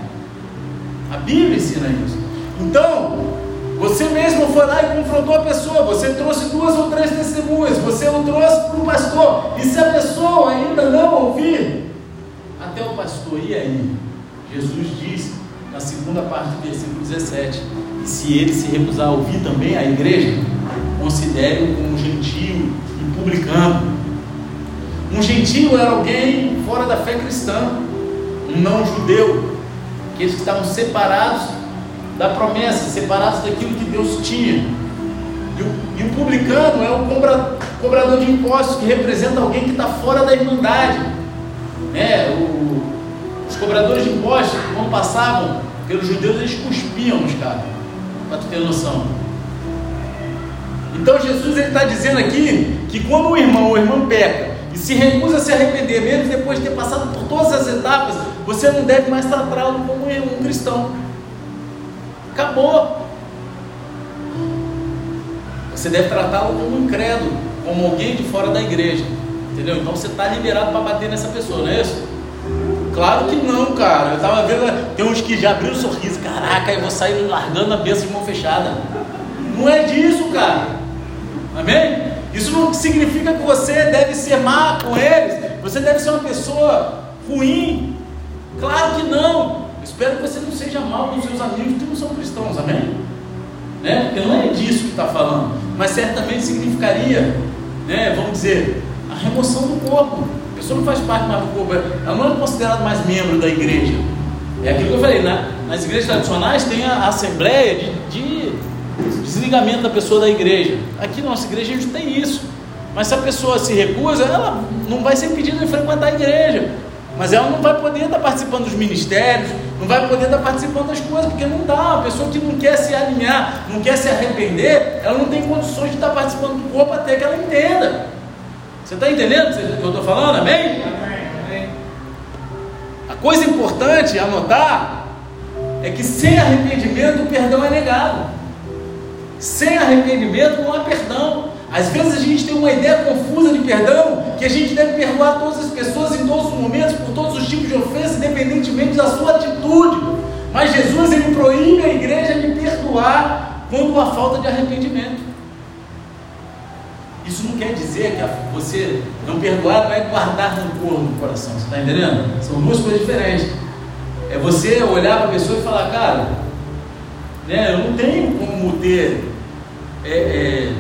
A Bíblia ensina isso. Então, você mesmo foi lá e confrontou a pessoa, você trouxe duas ou três testemunhas, você o trouxe para o pastor, e se a pessoa ainda não ouvir, até o pastor, e aí? Jesus disse na segunda parte do versículo 17: E se ele se recusar a ouvir também a igreja, considere-o como um gentio e publicano. Um gentio era alguém fora da fé cristã, um não judeu, que eles estavam separados da promessa, separados daquilo que Deus tinha. E o, e o publicano é o cobra, cobrador de impostos, que representa alguém que está fora da irmandade. É, o, os cobradores de impostos, quando passavam pelos judeus, eles cuspiam nos caras, para tu ter noção. Então Jesus está dizendo aqui que quando o irmão ou irmã peca e se recusa a se arrepender, mesmo depois de ter passado por todas as etapas, você não deve mais tratá-lo como um cristão. Acabou. Você deve tratá-lo como um incrédulo, como alguém de fora da igreja. Entendeu? Então você está liberado para bater nessa pessoa, não é isso? Claro que não, cara. Eu estava vendo, tem uns que já abriram o sorriso. Caraca, eu vou sair largando a bênção de mão fechada. Não é disso, cara. Amém? Isso não significa que você deve ser má com eles. Você deve ser uma pessoa ruim. Claro que não. espero que você não seja mal com seus amigos que não são cristãos. Amém? Né? Porque não é disso que está falando. Mas certamente significaria, né, vamos dizer, a remoção do corpo. Pessoa não faz parte mais do corpo. Ela não é considerada mais membro da igreja. É aquilo que eu falei, né? nas igrejas tradicionais tem a assembleia de, de desligamento da pessoa da igreja. Aqui na nossa igreja a gente tem isso. Mas se a pessoa se recusa, ela não vai ser impedida de frequentar a igreja. Mas ela não vai poder estar participando dos ministérios, não vai poder estar participando das coisas, porque não dá. A pessoa que não quer se alinhar, não quer se arrepender, ela não tem condições de estar participando do corpo até que ela entenda. Você está entendendo o que eu estou falando? Amém? Amém? A coisa importante a anotar é que sem arrependimento o perdão é negado. Sem arrependimento não há perdão. Às vezes a gente tem uma ideia confusa de perdão, que a gente deve perdoar todas as pessoas em todos os momentos, por todos os tipos de ofensa, independentemente da sua atitude. Mas Jesus ele proíbe a igreja de perdoar quando há falta de arrependimento. Isso não quer dizer que você não perdoar vai guardar rancor no coração, você está entendendo? São duas coisas diferentes. É você olhar para a pessoa e falar, cara, né, eu não tenho como ter é, é,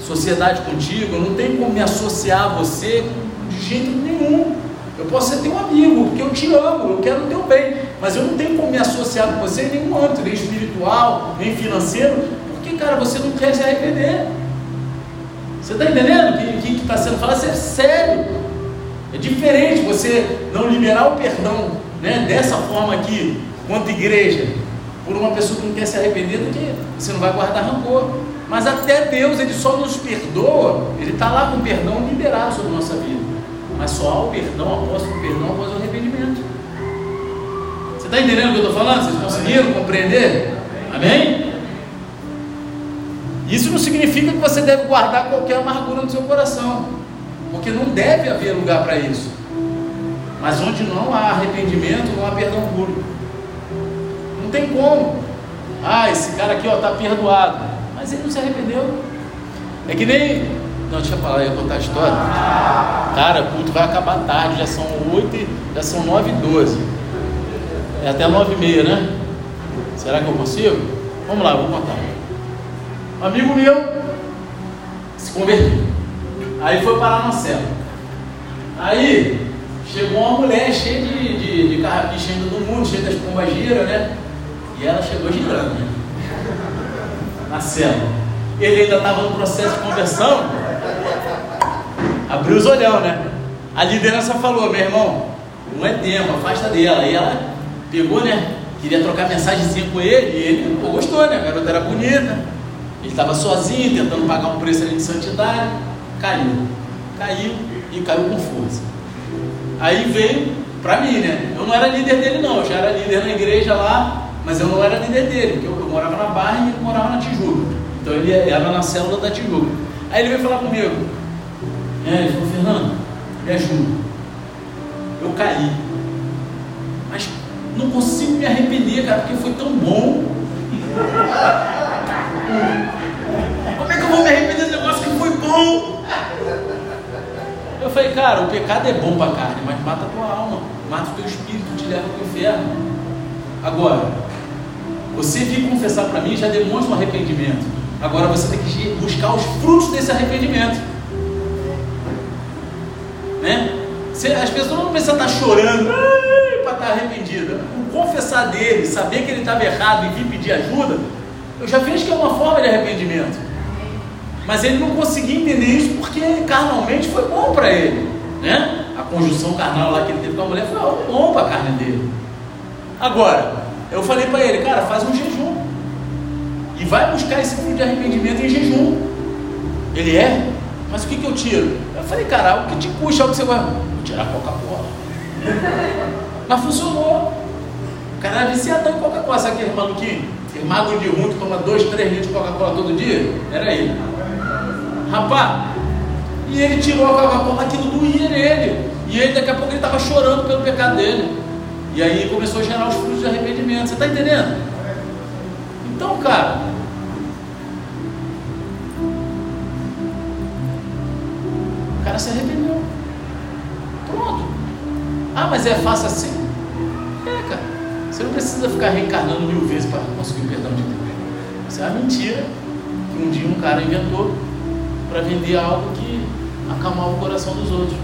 sociedade contigo, eu não tenho como me associar a você de jeito nenhum. Eu posso ser teu amigo, porque eu te amo, eu quero o teu bem, mas eu não tenho como me associar com você em nenhum âmbito, nem espiritual, nem financeiro, porque, cara, você não quer se arrepender. Você está entendendo o que está sendo falado? Isso é sério. É diferente você não liberar o perdão né, dessa forma aqui, quanto igreja, por uma pessoa que não quer se arrepender do que você não vai guardar rancor. Mas até Deus, Ele só nos perdoa, Ele está lá com o perdão liberado sobre a nossa vida. Mas só há o perdão após o perdão, após o arrependimento. Você está entendendo o que eu estou falando? Vocês conseguiram compreender? Amém? Isso não significa que você deve guardar qualquer amargura no seu coração, porque não deve haver lugar para isso. Mas onde não há arrependimento, não há perdão puro. Não tem como. Ah, esse cara aqui está perdoado. Mas ele não se arrependeu. É que nem. Não, deixa eu falar, eu ia contar a história. Cara, o culto vai acabar tarde, já são 8, já são 9 e 12. É até 9 e meia, né? Será que eu consigo? Vamos lá, vou contar. Amigo meu se converteu. Aí foi parar na cela. Aí chegou uma mulher cheia de, de, de carrapicha ainda do mundo, cheia das pombas gira, né? E ela chegou girando, né? Na cela. Ele ainda estava no processo de conversão. Abriu os olhão, né? A liderança falou, meu irmão, não é tempo, afasta dela. E ela pegou, né? Queria trocar mensagenzinha com ele, e ele pô, gostou, né? A garota era bonita. Ele estava sozinho, tentando pagar um preço ali de santidade. Caiu. Caiu e caiu com força. Aí veio para mim, né? Eu não era líder dele, não. Eu já era líder na igreja lá, mas eu não era líder dele, porque eu, eu morava na Barra e ele morava na Tijuca. Então ele era na célula da Tijuca. Aí ele veio falar comigo. É, ele falou, Fernando, me ajuda. Eu caí. Mas não consigo me arrepender, cara, porque foi tão bom. (laughs) Como é que eu vou me arrepender desse negócio que foi bom? Eu falei, cara, o pecado é bom para a carne, mas mata a tua alma, mata o teu espírito, te leva para o inferno. Agora, você vir confessar para mim já demonstra um arrependimento. Agora você tem que buscar os frutos desse arrependimento. Né? As pessoas não precisam estar chorando para estar arrependida. O confessar dele, saber que ele estava errado e vir pedir ajuda, eu já vejo que é uma forma de arrependimento. Mas ele não conseguia entender isso porque carnalmente foi bom para ele. Né? A conjunção carnal lá que ele teve com a mulher foi bom para a carne dele. Agora, eu falei para ele, cara, faz um jejum. e vai buscar esse fruto de arrependimento em jejum. Ele é? Mas o que, que eu tiro? Eu falei, cara, o que te custa? O que você vai? Vou tirar Coca-Cola. Mas funcionou. O cara era viciadão em Coca-Cola. Sabe aquele maluquinho? Aquele magro de ruim que toma dois, três litros de Coca-Cola todo dia? Era ele. Rapaz, e ele tirou a Coca-Cola, aquilo doía nele. E ele daqui a pouco ele estava chorando pelo pecado dele. E aí começou a gerar os frutos de arrependimento. Você está entendendo? Então, cara, o cara se arrependeu. Pronto. Ah, mas é fácil assim? É, cara. Você não precisa ficar reencarnando mil vezes para conseguir o perdão de Deus. Isso é uma mentira que um dia um cara inventou para vender algo que acalmava o coração dos outros.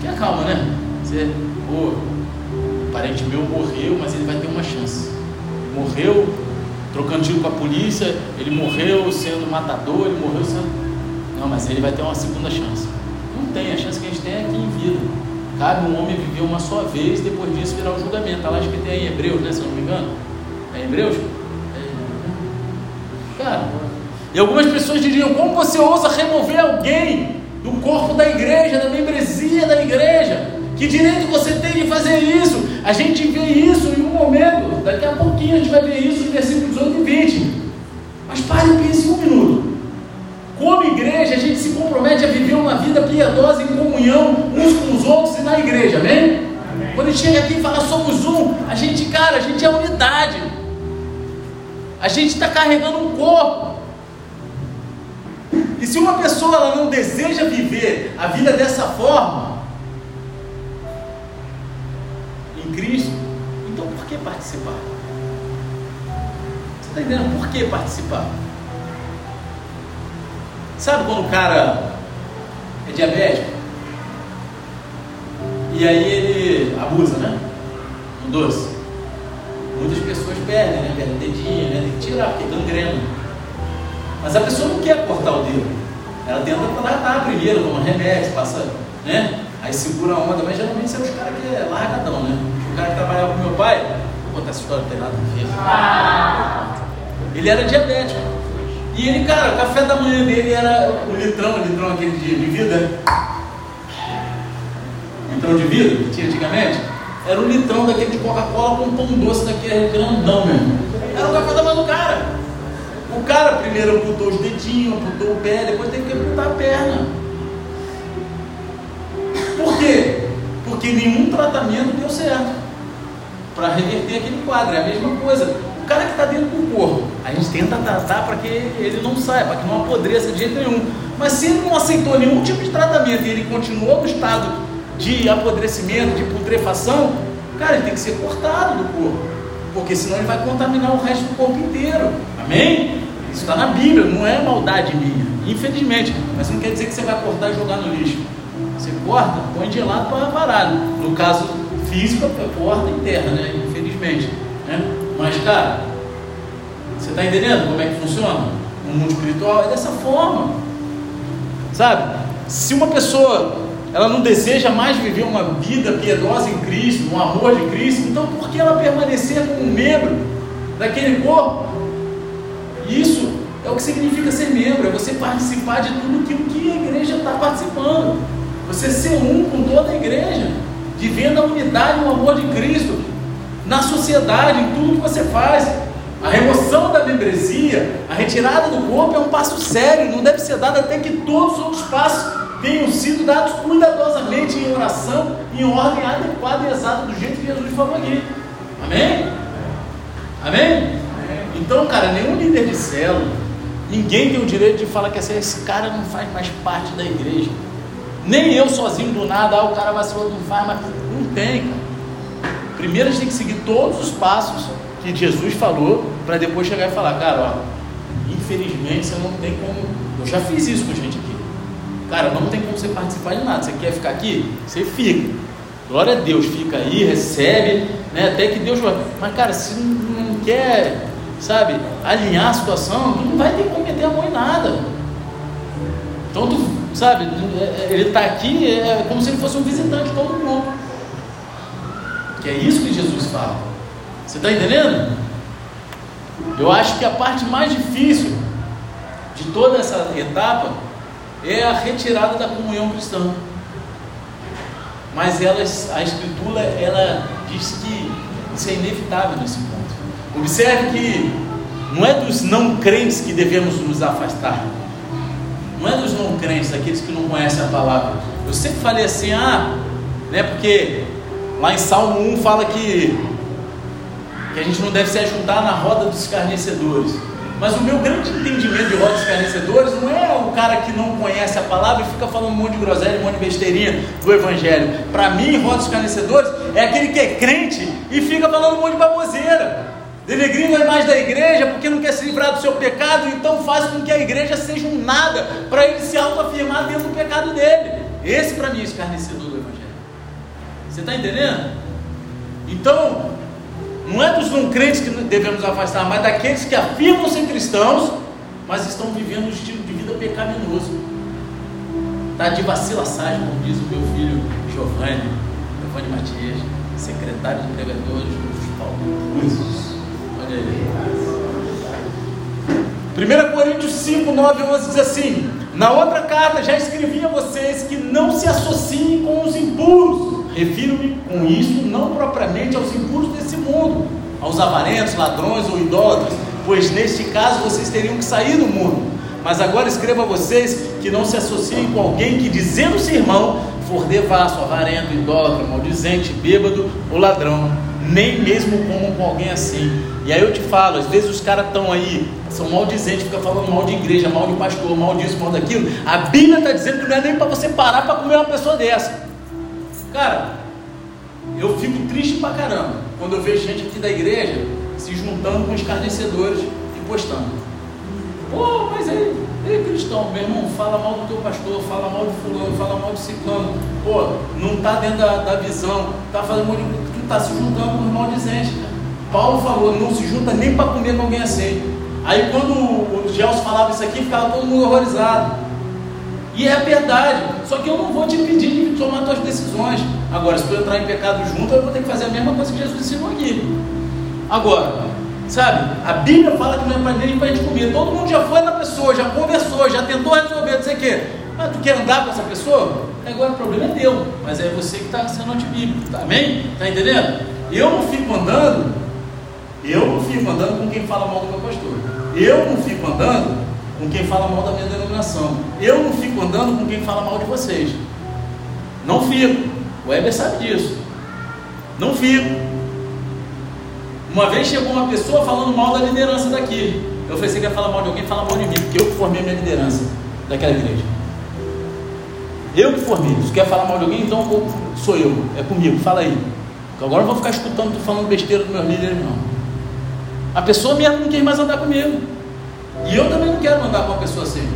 Que acalma, né? Você, pô, o parente meu morreu, mas ele vai ter uma chance. Morreu trocando tiro com a polícia, ele morreu sendo matador, ele morreu sendo. Não, mas ele vai ter uma segunda chance. Não tem, a chance que a gente tem é aqui em vida. Cabe um homem viver uma só vez depois disso virar o julgamento. Está lá escrito aí em Hebreus, né? Se não me engano. É em Hebreus? É. Cara, e algumas pessoas diriam: como você ousa remover alguém do corpo da igreja, da membresia da igreja? Que direito você tem de fazer isso? A gente vê isso em um momento, daqui a pouquinho a gente vai ver isso em versículos 8 e 20. Mas pare e pense um minuto. Como igreja, a gente se compromete a viver uma vida piedosa em comunhão uns com os outros e na igreja, amém? amém. Quando a gente chega aqui e fala somos um, a gente, cara, a gente é unidade. A gente está carregando um corpo. E se uma pessoa ela não deseja viver a vida dessa forma, em Cristo, então por que participar? Você está entendendo? Por que participar? Sabe quando o cara é diabético? E aí ele abusa, né? No doce. Muitas pessoas perdem, né? Perdem dedinho, né? Tem que tirar, porque gangrena. Mas a pessoa não quer cortar o dedo. Ela tenta tratar primeiro, toma remédio, passa, né? Aí segura a onda, mas geralmente são os caras que é largadão, né? O cara que trabalhava com meu pai, vou contar essa história, não tem nada a ver. Ele era diabético. E ele, cara, o café da manhã dele era o litrão, o litrão aquele de, de vida. Litrão de vida que tinha antigamente. Era um litrão daquele de Coca-Cola com pão doce daquele grandão mesmo. Era o café da manhã do cara. O cara primeiro amputou os dedinhos, amputou o pé, depois teve que amputar a perna. Por quê? Porque nenhum tratamento deu certo para reverter aquele quadro. É a mesma coisa. O cara que está dentro do corpo, a gente tenta tratar para que ele não saia, para que não apodreça de jeito nenhum. Mas se ele não aceitou nenhum tipo de tratamento e ele continuou no estado de apodrecimento, de putrefação, cara, ele tem que ser cortado do corpo, porque senão ele vai contaminar o resto do corpo inteiro. Amém? Isso está na Bíblia, não é maldade minha, infelizmente. Mas não quer dizer que você vai cortar e jogar no lixo. Você corta, põe de lado para varado. No caso físico, é corta interna, né? Infelizmente. Né? Mas, cara, você está entendendo como é que funciona? No mundo espiritual é dessa forma. Sabe? Se uma pessoa ela não deseja mais viver uma vida piedosa em Cristo, no amor de Cristo, então por que ela permanecer como um membro daquele corpo? Isso é o que significa ser membro, é você participar de tudo aquilo que a igreja está participando. Você ser um com toda a igreja, vivendo a unidade e o amor de Cristo na sociedade, em tudo que você faz. A remoção da membresia, a retirada do corpo é um passo sério, não deve ser dado até que todos os outros passos tenham sido dados cuidadosamente em oração, em ordem adequada e exata, do jeito que Jesus falou aqui. Amém? Amém? Então, cara, nenhum líder de célula, ninguém tem o direito de falar que esse cara não faz mais parte da igreja. Nem eu sozinho do nada, ah, o cara vacilou, não faz, mas não tem, cara. Primeiro a gente tem que seguir todos os passos que Jesus falou, para depois chegar e falar, cara, ó, infelizmente você não tem como. Eu já fiz isso com gente aqui. Cara, não tem como você participar de nada. Você quer ficar aqui? Você fica. Glória a Deus, fica aí, recebe, né? Até que Deus vai. Mas, cara, se não quer sabe, alinhar a situação, não vai ter como meter a mão em nada. Então, tu, sabe, ele está aqui, é como se ele fosse um visitante mundo. Que é isso que Jesus fala. Você está entendendo? Eu acho que a parte mais difícil de toda essa etapa é a retirada da comunhão cristã. Mas elas, a escritura ela diz que isso é inevitável nesse ponto. Observe que não é dos não crentes que devemos nos afastar. Não é dos não crentes, aqueles que não conhecem a palavra. Eu sempre falei assim, ah, né, porque lá em Salmo 1 fala que, que a gente não deve se ajuntar na roda dos escarnecedores. Mas o meu grande entendimento de rodas escarnecedores não é o cara que não conhece a palavra e fica falando um monte de groselha, um monte de besteirinha do Evangelho. Para mim, rodas escarnecedores é aquele que é crente e fica falando um monte de baboseira. Denegrindo a imagem da igreja porque não quer se livrar do seu pecado, então faz com que a igreja seja um nada para ele se autoafirmar dentro do pecado dele. Esse para mim é escarnecedor. Você está entendendo? Então, não é dos não crentes que devemos afastar, mas daqueles que afirmam ser cristãos, mas estão vivendo um estilo de vida pecaminoso. Está de vacilaçagem, como diz o meu filho Giovanni, Giovanni Matias, secretário de pregadores dos Paulo Olha aí. 1 Coríntios 5, 9 11 diz assim: Na outra carta já escrevi a vocês que não se associem com os impuros Refiro-me com isso não propriamente aos impuros desse mundo, aos avarentos, ladrões ou idólatras, pois neste caso vocês teriam que sair do mundo. Mas agora escrevo a vocês que não se associem com alguém que, dizendo-se irmão, for devasso, avarento, idólatra, maldizente, bêbado ou ladrão, nem mesmo como com alguém assim. E aí eu te falo, às vezes os caras estão aí, são maldizentes, ficam falando mal de igreja, mal de pastor, mal disso, mal daquilo. A Bíblia está dizendo que não é nem para você parar para comer uma pessoa dessa. Cara, eu fico triste pra caramba quando eu vejo gente aqui da igreja se juntando com os escarnecedores e postando. Pô, mas aí, ei, cristão, meu irmão, fala mal do teu pastor, fala mal de fulano, fala mal de ciclano. Pô, não está dentro da, da, visão, está fazendo tu está se juntando com os maldizentes. Paulo falou, não se junta nem para comer com alguém assim. Aí quando o Gelson falava isso aqui, ficava todo mundo horrorizado. E é verdade. Só que eu não vou te pedir de tomar suas decisões. Agora, se tu entrar em pecado junto, eu vou ter que fazer a mesma coisa que Jesus ensinou aqui. Agora, sabe, a Bíblia fala que não é para nem para a gente comer. Todo mundo já foi na pessoa, já conversou, já tentou resolver, não sei o quê. Mas tu quer andar com essa pessoa? Agora o problema é teu, mas é você que está sendo antibíblico, tá? amém? Está entendendo? Eu não fico andando, eu não fico andando com quem fala mal do meu pastor. Eu não fico andando com quem fala mal da minha denominação. Eu não fico andando com quem fala mal de vocês. Não fico. O Weber sabe disso. Não fico. Uma vez chegou uma pessoa falando mal da liderança daqui. Eu falei: você quer falar mal de alguém? Fala mal de mim, porque eu que formei a minha liderança daquela igreja. Eu que formei. Se quer falar mal de alguém, então sou eu. É comigo. Fala aí. Agora eu vou ficar escutando tu falando besteira dos meus líderes, não. A pessoa mesmo não quer mais andar comigo. E eu também não quero andar com uma pessoa assim.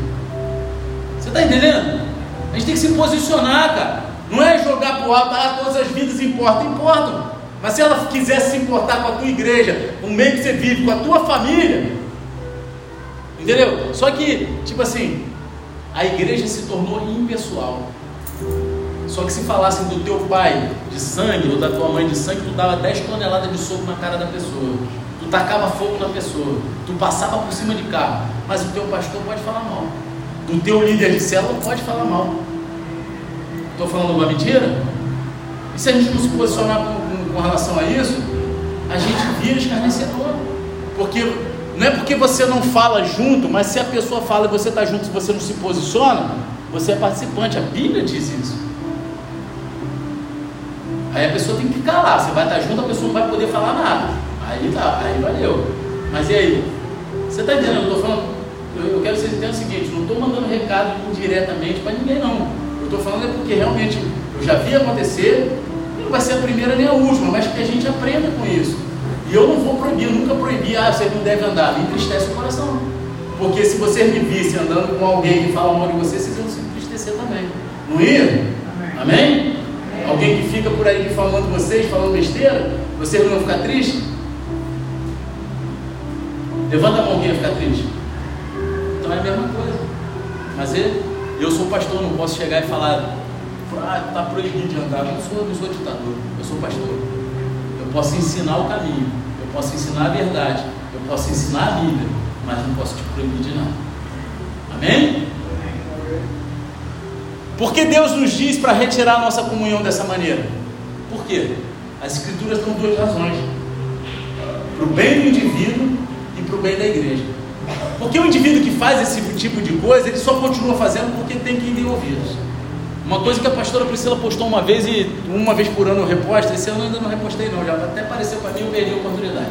Você está entendendo? A gente tem que se posicionar, cara. Não é jogar para o alto, ah, todas as vidas importam, importam. Mas se ela quiser se importar com a tua igreja, o meio que você vive, com a tua família, entendeu? Só que, tipo assim, a igreja se tornou impessoal. Só que se falassem do teu pai de sangue ou da tua mãe de sangue, tu dava 10 toneladas de soco na cara da pessoa tu tacava fogo na pessoa, tu passava por cima de carro, mas o teu pastor pode falar mal, do teu líder de célula pode falar mal. Estou falando uma mentira? E se a gente não se posicionar com, com, com relação a isso, a gente vira escarnecedor. Porque não é porque você não fala junto, mas se a pessoa fala e você está junto, se você não se posiciona, você é participante. A Bíblia diz isso. Aí a pessoa tem que lá. Você vai estar junto, a pessoa não vai poder falar nada. Aí tá, aí valeu. Mas e aí? Você está entendendo? Eu estou falando, eu, eu, quero que vocês entendam o seguinte, não estou mandando recado indiretamente para ninguém não. Eu estou falando é porque realmente eu já vi acontecer, e não vai ser a primeira nem a última, mas que a gente aprenda com isso. E eu não vou proibir, nunca proibir, ah, você não deve andar, me entristece o coração. Porque se vocês me vissem andando com alguém que fala mal de você, vocês iam se entristecer também. Não ia? Amém? Amém? Alguém que fica por aí difamando vocês, falando besteira, vocês não vão ficar tristes? Levanta a mão quem vai ficar triste. Então é a mesma coisa. Mas eu, eu sou pastor, não posso chegar e falar, ah, está proibido de andar. Eu não sou, não sou ditador, eu sou pastor. Eu posso ensinar o caminho, eu posso ensinar a verdade, eu Posso ensinar a Bíblia, mas não posso te proibir de nada. Amém? Por que Deus nos diz para retirar a nossa comunhão dessa maneira? Por quê? As escrituras dão duas razões: para o bem do indivíduo e para o bem da igreja. Porque o indivíduo que faz esse tipo de coisa, ele só continua fazendo porque tem quem dê ouvidos. Uma coisa que a pastora Priscila postou uma vez e uma vez por ano eu reposto, esse ano eu ainda não repostei não, já até apareceu para mim eu perdi a oportunidade.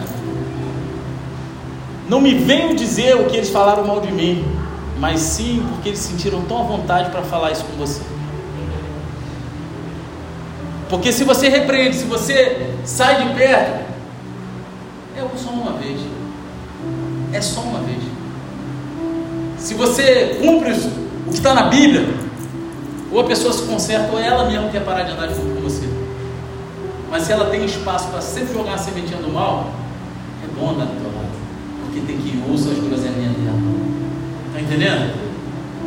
Não me venham dizer o que eles falaram mal de mim, mas sim porque eles sentiram tão à vontade para falar isso com você. Porque se você repreende, se você sai de perto, é só uma vez. É só uma vez. Se você cumpre o que está na Bíblia, ou a pessoa se conserta, ou ela mesma quer parar de andar junto com você. Mas se ela tem espaço para sempre jogar a sementinha do mal, é bom andar do teu lado. Porque tem que ouça as groselhinhas dela. Está entendendo?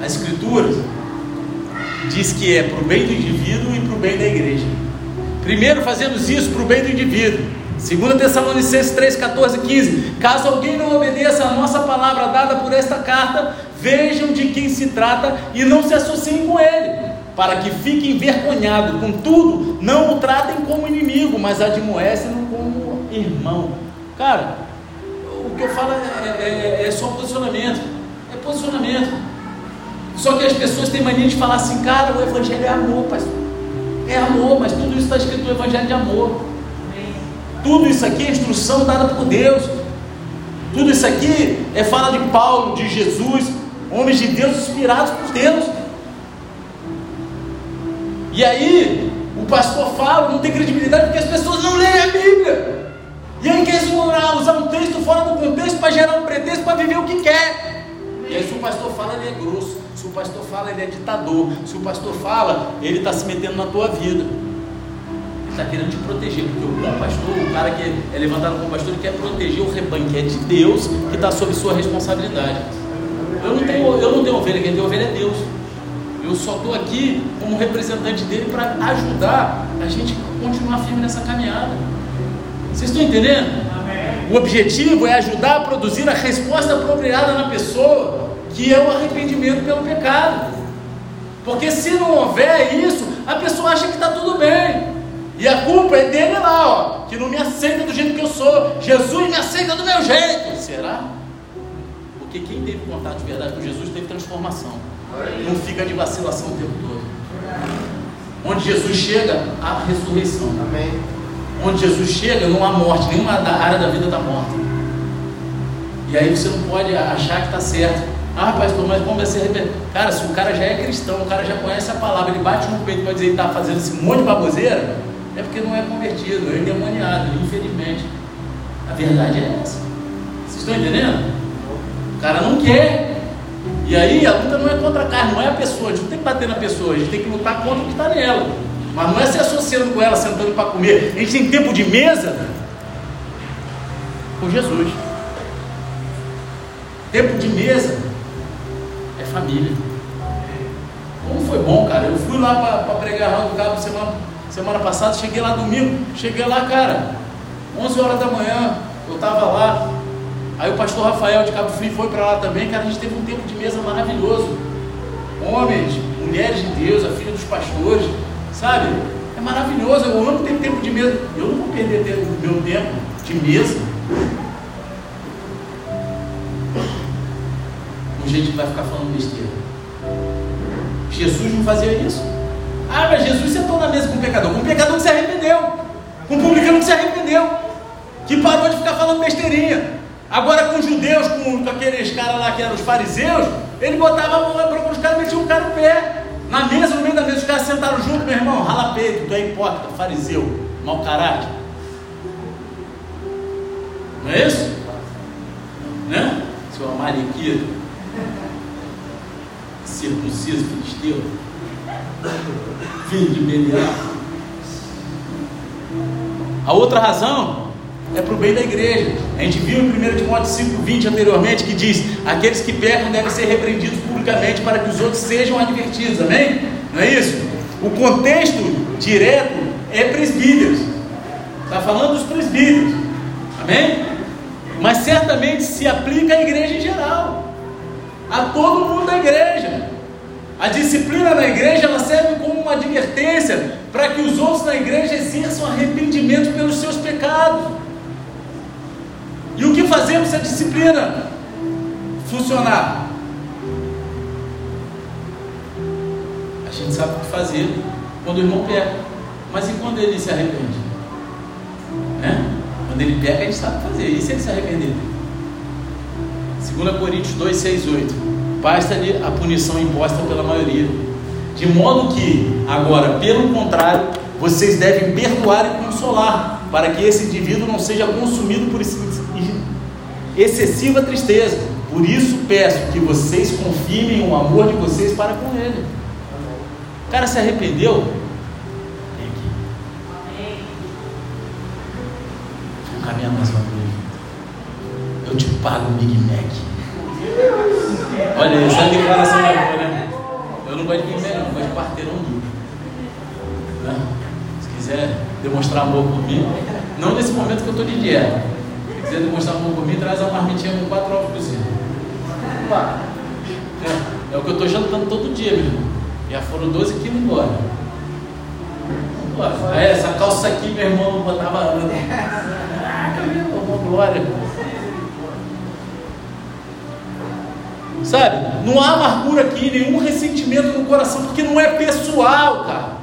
A Escritura diz que é para o bem do indivíduo e para o bem da igreja. Primeiro fazemos isso para o bem do indivíduo. 2 Tessalonicenses 3, 14 15. Caso alguém não obedeça a nossa palavra dada por esta carta, vejam de quem se trata e não se associem com ele para que fique envergonhado. Contudo, não o tratem como inimigo, mas admoestem-no como irmão. Cara, o que eu falo é, é, é, só posicionamento. É posicionamento. Só que as pessoas têm mania de falar assim, cara, o evangelho é amor, pastor. É amor, mas tudo isso está escrito no evangelho de amor. Tudo isso aqui é instrução dada por Deus. Tudo isso aqui é fala de Paulo, de Jesus, homens de Deus inspirados por Deus. E aí, o pastor fala, não tem credibilidade porque as pessoas não leem a Bíblia. E aí quer usar um texto fora do contexto para gerar um pretexto para viver o que quer. E aí se o pastor fala, ele é grosso. Se o pastor fala, ele é ditador. Se o pastor fala, ele está se metendo na tua vida. Está querendo te proteger, porque o bom pastor, o cara que é levantado como pastor, ele quer proteger o rebanho, que é de Deus, que está sob sua responsabilidade. Eu não tenho, eu não tenho ovelha, quem tem ovelha é Deus. Eu só estou aqui como representante dele para ajudar a gente a continuar firme nessa caminhada. Vocês estão entendendo? Amém. O objetivo é ajudar a produzir a resposta apropriada na pessoa, que é o arrependimento pelo pecado. Porque se não houver isso, a pessoa acha que está tudo bem. E a culpa é dele lá, ó, que não me aceita do jeito que eu sou. Jesus me aceita do meu jeito. Será? Porque quem teve contato de verdade com Jesus teve transformação não fica de vacilação o tempo todo. Onde Jesus chega, há ressurreição. Amém. Onde Jesus chega, não há morte, nenhuma área da vida está morta. E aí você não pode achar que está certo. Ah, pastor, mas como vai ser arrependido? Cara, se o cara já é cristão, o cara já conhece a palavra, ele bate no peito para dizer que está fazendo esse monte de baboseira, é porque não é convertido, é endemoniado, infelizmente. A verdade é essa. Vocês estão entendendo? O cara não quer, e aí a luta não é contra a carne, não é a pessoa, a gente não tem que bater na pessoa, a gente tem que lutar contra o que está nela. Mas não é se associando com ela, sentando para comer. A gente tem tempo de mesa com Jesus. Tempo de mesa é família. Como foi bom, cara. Eu fui lá para pregar Raul do Cabo semana, semana passada, cheguei lá domingo, cheguei lá, cara, 11 horas da manhã, eu estava lá, Aí o pastor Rafael de Cabo Frio foi para lá também, cara, a gente teve um tempo de mesa maravilhoso. Homens, mulheres de Deus, a filha dos pastores, sabe? É maravilhoso, eu amo ter tempo de mesa. Eu não vou perder tempo, meu tempo de mesa. Com gente que vai ficar falando besteira. Jesus não fazia isso. Ah, mas Jesus sentou na mesa com o pecador. Com o pecador que se arrependeu. Com o publicano que se arrependeu. Que parou de ficar falando besteirinha. Agora com os judeus, com, com aqueles caras lá que eram os fariseus, ele botava a mão para os caras e metia um cara no pé. Na mesa, no meio da mesa, os caras sentaram junto, meu irmão, rala peito, tu é hipócrita, fariseu, mau caráter. Não é isso? Né? Seu amariquito, circunciso, filisteu, filho de Belial. A outra razão é para o bem da igreja. A gente viu em 1 Timóteo 5,20 anteriormente que diz: aqueles que pecam devem ser repreendidos publicamente para que os outros sejam advertidos, amém? Não é isso? O contexto direto é presbíteros, está falando dos presbíteros, amém? mas certamente se aplica à igreja em geral, a todo mundo da igreja. A disciplina na igreja ela serve como uma advertência para que os outros na igreja exerçam arrependimento pelos seus pecados. E o que fazemos se a disciplina funcionar? A gente sabe o que fazer quando o irmão peca, mas e quando ele se arrepende? Né? Quando ele peca, a gente sabe o que fazer. E se ele se arrepender? 2 Coríntios 2, 6, 8. Basta-lhe a punição imposta pela maioria. De modo que, agora, pelo contrário, vocês devem perdoar e consolar, para que esse indivíduo não seja consumido por excessiva tristeza. Por isso peço que vocês confirmem o amor de vocês para com ele. O cara se arrependeu? Vem aqui. Vamos caminhar mais uma vez. Eu te pago o Big Mac. Olha, essa é declaração da avó, né? Eu não gosto de Mac, não, eu gosto de quarteirão duro. Né? Se quiser demonstrar amor por mim, não nesse momento que eu estou de dieta. Se quiser demonstrar amor por mim, traz uma marmitinha com quatro ovos cozidos. É, é o que eu estou jantando todo dia, meu irmão. Já foram 12 quilos embora. É, essa calça aqui, meu irmão, botava. Caraca, meu irmão, glória. Sabe? Não há amargura aqui, nenhum ressentimento no coração, porque não é pessoal, cara.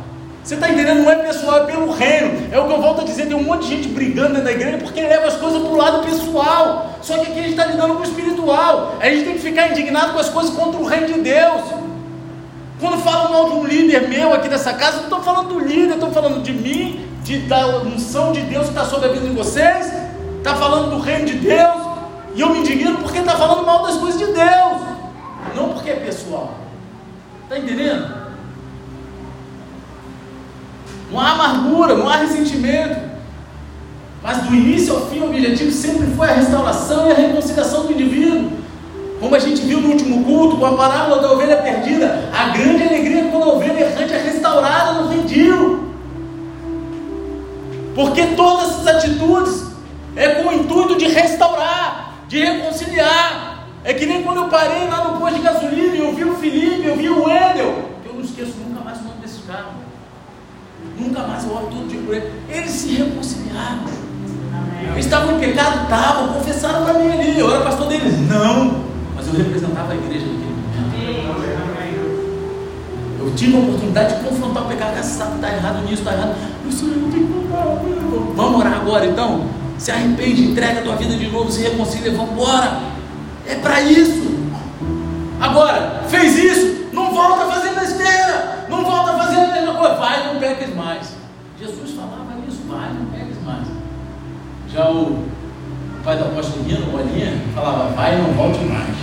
Você está entendendo? Não é pessoal, é pelo reino. É o que eu volto a dizer: tem um monte de gente brigando dentro da igreja porque leva as coisas para o lado pessoal. Só que aqui a gente está lidando com o espiritual. A gente tem que ficar indignado com as coisas contra o reino de Deus. Quando falam mal de um líder meu aqui dessa casa, não estou falando do líder, estou falando de mim, de, da unção de Deus que está sobre a vida de vocês, está falando do reino de Deus, e eu me indigno porque está falando mal das coisas de Deus, não porque é pessoal. Está entendendo? Não há amargura, não há ressentimento. Mas do início ao fim, o objetivo sempre foi a restauração e a reconciliação do indivíduo. Como a gente viu no último culto, com a parábola da ovelha perdida, a grande alegria é quando a ovelha errante é restaurada no redil. Porque todas essas atitudes é com o intuito de restaurar, de reconciliar. É que nem quando eu parei lá no posto de gasolina e eu vi o Felipe, eu vi o Wendel, que eu não esqueço nunca mais o nome desse cara. Nunca mais eu oro todo dia por ele. Eles se reconciliaram. Eles estavam em pecado? Estavam, confessaram para mim ali. Eu era pastor deles. Não mas eu representava a igreja naquele momento. Eu tive a oportunidade de confrontar o pecado, sabe, está errado nisso, está errado. Eu sou eu tenho que Vamos orar agora então? Se arrepende, entrega a tua vida de novo, se reconcilia, vamos embora. É para isso. Agora, fez isso, não volta a fazer besteira, não volta fazer a mesma coisa, vai, não peques mais. Jesus falava isso, vai, não peques mais. Já o pai da apóstolo Rino, Bolinha, falava, vai, não volte mais.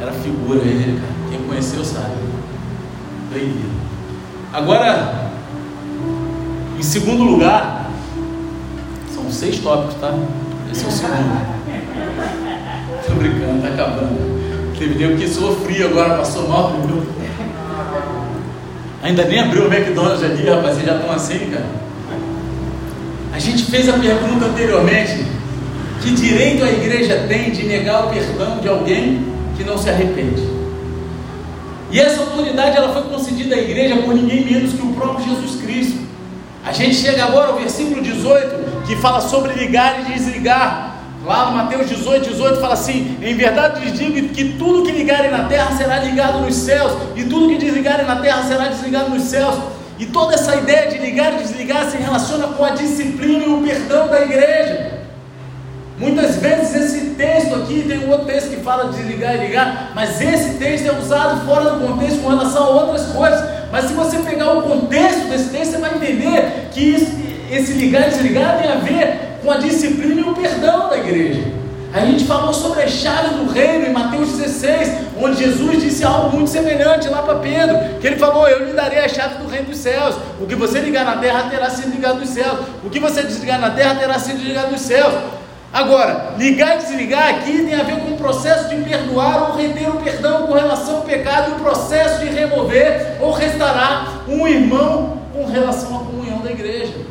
Era figura ele, cara. Quem conheceu sabe. Doideira. Agora, em segundo lugar, são seis tópicos, tá? Esse é o segundo. Brincando, tá acabando. Teve nego que sofria agora, passou mal. Viu? Ainda nem abriu o McDonald's ali, rapaz. Vocês já estão assim, cara. A gente fez a pergunta anteriormente que direito a igreja tem de negar o perdão de alguém que não se arrepende? E essa autoridade ela foi concedida à igreja por ninguém menos que o próprio Jesus Cristo. A gente chega agora ao versículo 18 que fala sobre ligar e desligar. Lá no Mateus 18, 18 fala assim: Em verdade lhes digo que tudo que ligarem na terra será ligado nos céus, e tudo que desligarem na terra será desligado nos céus. E toda essa ideia de ligar e desligar se relaciona com a disciplina e o perdão da igreja. Muitas vezes esse texto aqui, tem um outro texto que fala de ligar e ligar, mas esse texto é usado fora do contexto com relação a outras coisas. Mas se você pegar o contexto desse texto, você vai entender que esse, esse ligar e desligar tem a ver com a disciplina e o perdão da igreja. A gente falou sobre a chave do reino em Mateus 16, onde Jesus disse algo muito semelhante lá para Pedro, que ele falou: Eu lhe darei a chave do reino dos céus. O que você ligar na terra terá sido ligado nos céus. O que você desligar na terra terá sido ligado nos céus. Agora, ligar e desligar aqui tem a ver com o processo de perdoar ou reter o perdão com relação ao pecado e o processo de remover ou restaurar um irmão com relação à comunhão da igreja.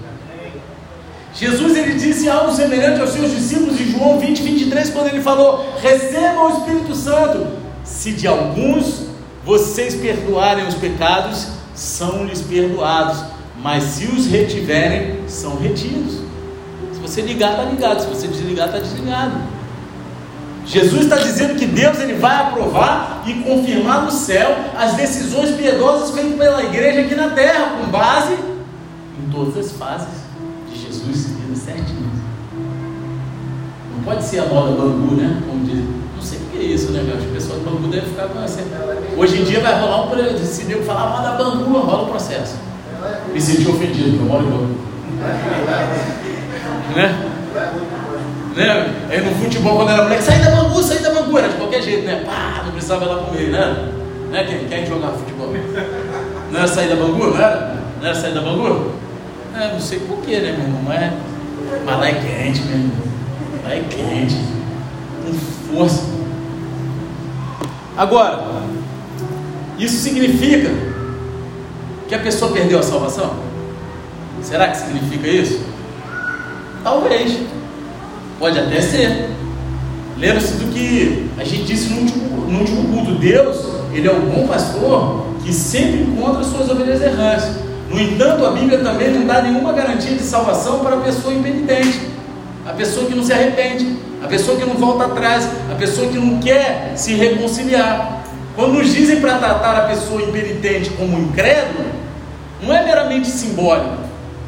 Jesus ele disse algo semelhante aos seus discípulos em João 20, 23, quando ele falou: Recebam o Espírito Santo. Se de alguns vocês perdoarem os pecados, são-lhes perdoados. Mas se os retiverem, são retidos. Se você ligar, está ligado. Se você desligar, está desligado. Jesus está dizendo que Deus ele vai aprovar e confirmar no céu as decisões piedosas feitas pela igreja aqui na terra, com base em todas as fases Jesus seguindo certinho. Não pode ser a moda Bangu, né? Como diz. Não sei o que é isso, né, As pessoas do Bangu devem ficar com essa. Hoje em dia vai rolar um. Se Deus falar moda Bangu, rola um processo. Me senti ofendido, porque eu moro em Bangu. (laughs) né? Né? Aí no futebol, quando era moleque, sai da Bangu, sai da Bangu, era de qualquer jeito, né? Pá, não precisava ir lá comer, né? né? Quem, quem jogava futebol? Não era sair da Bangu, não era? Não era sair da Bangu? É, não sei porquê, né, meu irmão? Mas, mas lá é quente, meu irmão. Lá é quente. Com força. Agora, isso significa que a pessoa perdeu a salvação? Será que significa isso? Talvez. Pode até ser. Lembra-se do que a gente disse no último, no último culto: Deus, Ele é o bom pastor que sempre encontra suas ovelhas errantes. No entanto, a Bíblia também não dá nenhuma garantia de salvação para a pessoa impenitente, a pessoa que não se arrepende, a pessoa que não volta atrás, a pessoa que não quer se reconciliar. Quando nos dizem para tratar a pessoa impenitente como incrédulo, não é meramente simbólico.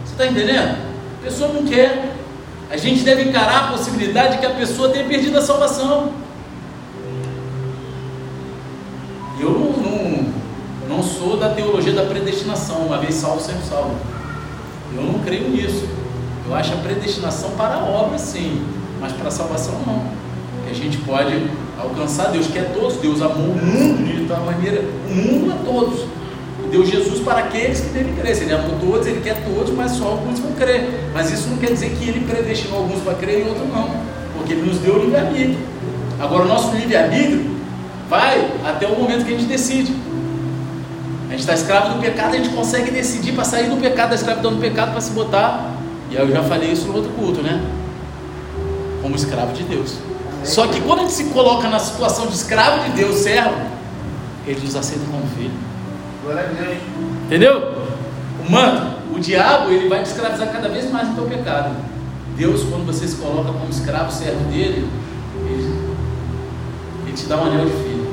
Você está entendendo? A pessoa não quer. A gente deve encarar a possibilidade de que a pessoa tenha perdido a salvação. Sou da teologia da predestinação, uma vez salvo, sempre salvo. Eu não creio nisso. Eu acho a predestinação para a obra, sim, mas para a salvação, não. Que a gente pode alcançar Deus, que é todos. Deus amou o mundo de tal maneira, o mundo a todos. Deu Jesus para aqueles que devem crer. Se ele amou todos, ele quer todos, mas só alguns vão crer. Mas isso não quer dizer que ele predestinou alguns para crer e outros não, porque ele nos deu o livre-arbítrio. Agora, o nosso livre-arbítrio vai até o momento que a gente decide. A gente está escravo do pecado, a gente consegue decidir para sair do pecado, da escravidão do pecado, para se botar. E eu já falei isso no outro culto, né? Como escravo de Deus. Só que quando a gente se coloca na situação de escravo de Deus, servo, ele nos aceita como filho. Entendeu? O manto, o diabo, ele vai te escravizar cada vez mais no teu pecado. Deus, quando você se coloca como escravo, servo dele, ele, ele te dá um anel de filho.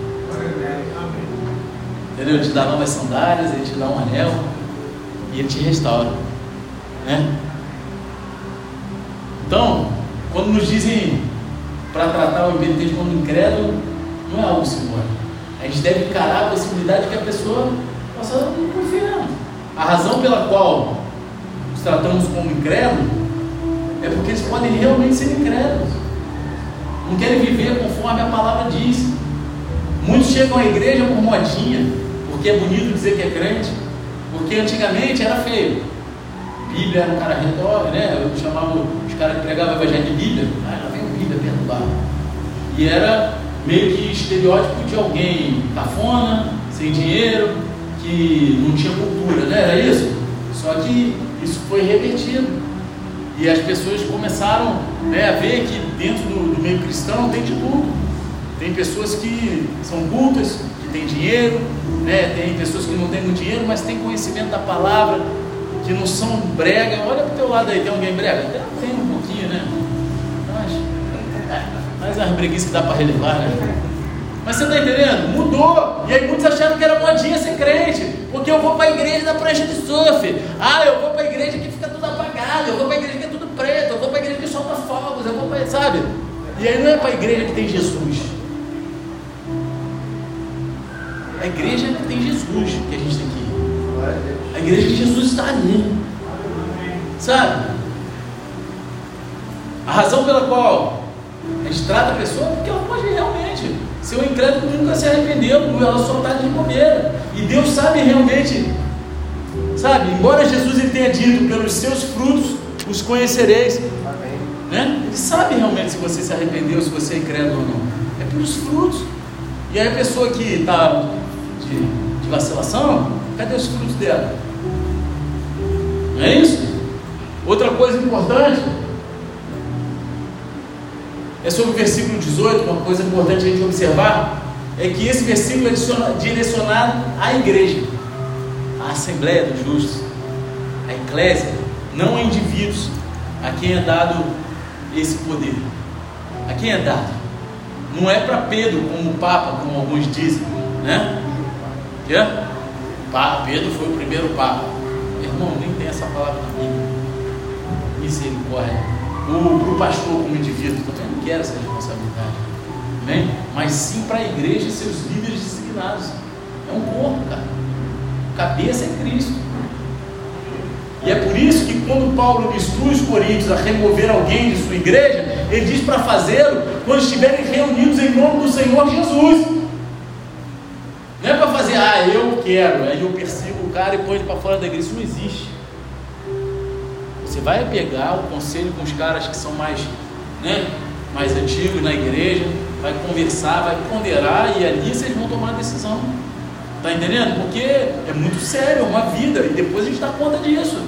Entendeu? Ele te dá novas sandálias, ele te dá um anel e ele te restaura. Né? Então, quando nos dizem para tratar o impenitente como incrédulo, não é algo simbólico. A gente deve encarar a possibilidade de que a pessoa possa não confiar. A razão pela qual os tratamos como incrédulos é porque eles podem realmente ser incrédulos. Não querem viver conforme a palavra diz. Muitos chegam à igreja por modinha, porque é bonito dizer que é crente, porque antigamente era feio. Bíblia era um cara retórico, né? Eu chamava os caras que pregavam o evangelho de Bíblia, ah, lá vem o Bíblia perto do bar. E era meio que estereótipo de alguém cafona, sem dinheiro, que não tinha cultura, né? Era isso? Só que isso foi revertido. E as pessoas começaram né, a ver que dentro do, do meio cristão tem de tudo. Tem pessoas que são cultas, tem dinheiro, né? tem pessoas que não têm muito dinheiro, mas tem conhecimento da palavra, que não são brega. Olha para o teu lado aí, tem alguém brega? Tem um pouquinho, né? Mas, é as breguices que dá para relevar, né? Mas você está entendendo? Mudou. E aí muitos acharam que era modinha ser crente. Porque eu vou para a igreja da prancha de surf. Ah, eu vou para a igreja que fica tudo apagado. Eu vou para a igreja que é tudo preto. Eu vou para a igreja que solta fogos. Eu vou para, sabe? E aí não é para a igreja que tem Jesus. A igreja que tem Jesus que a gente tem que ir. A igreja que Jesus está ali. Sabe? A razão pela qual a gente trata a pessoa é porque ela pode realmente ser um incrédulo nunca se arrependeu, ela só está de bobeira. E Deus sabe realmente, sabe? Embora Jesus ele tenha dito, pelos seus frutos os conhecereis. Né? Ele sabe realmente se você se arrependeu, se você é incrédulo ou não. É pelos frutos. E aí a pessoa que está de, de vacilação, cadê os frutos dela? Não é isso? Outra coisa importante é sobre o versículo 18, uma coisa importante a gente observar é que esse versículo é direcionado à igreja, à Assembleia dos Justos, à Eclésia, não a indivíduos, a quem é dado esse poder. A quem é dado? Não é para Pedro, como o Papa, como alguns dizem, né? Yeah? Pedro foi o primeiro Papa. Irmão, nem tem essa palavra na Bíblia. Misericórdia. Para o pastor como indivíduo, também não quero essa responsabilidade. Amém? Mas sim para a igreja e seus líderes designados. É um corpo, cara. Cabeça é Cristo. E é por isso que quando Paulo instrui os coríntios a remover alguém de sua igreja, ele diz para fazê-lo quando estiverem reunidos em nome do Senhor Jesus. Não é para fazer, ah, eu quero, aí eu persigo o cara e põe ele para fora da igreja. Isso não existe. Você vai pegar o conselho com os caras que são mais, né, mais antigos na igreja, vai conversar, vai ponderar e ali vocês vão tomar a decisão. Está entendendo? Porque é muito sério, é uma vida, e depois a gente dá conta disso.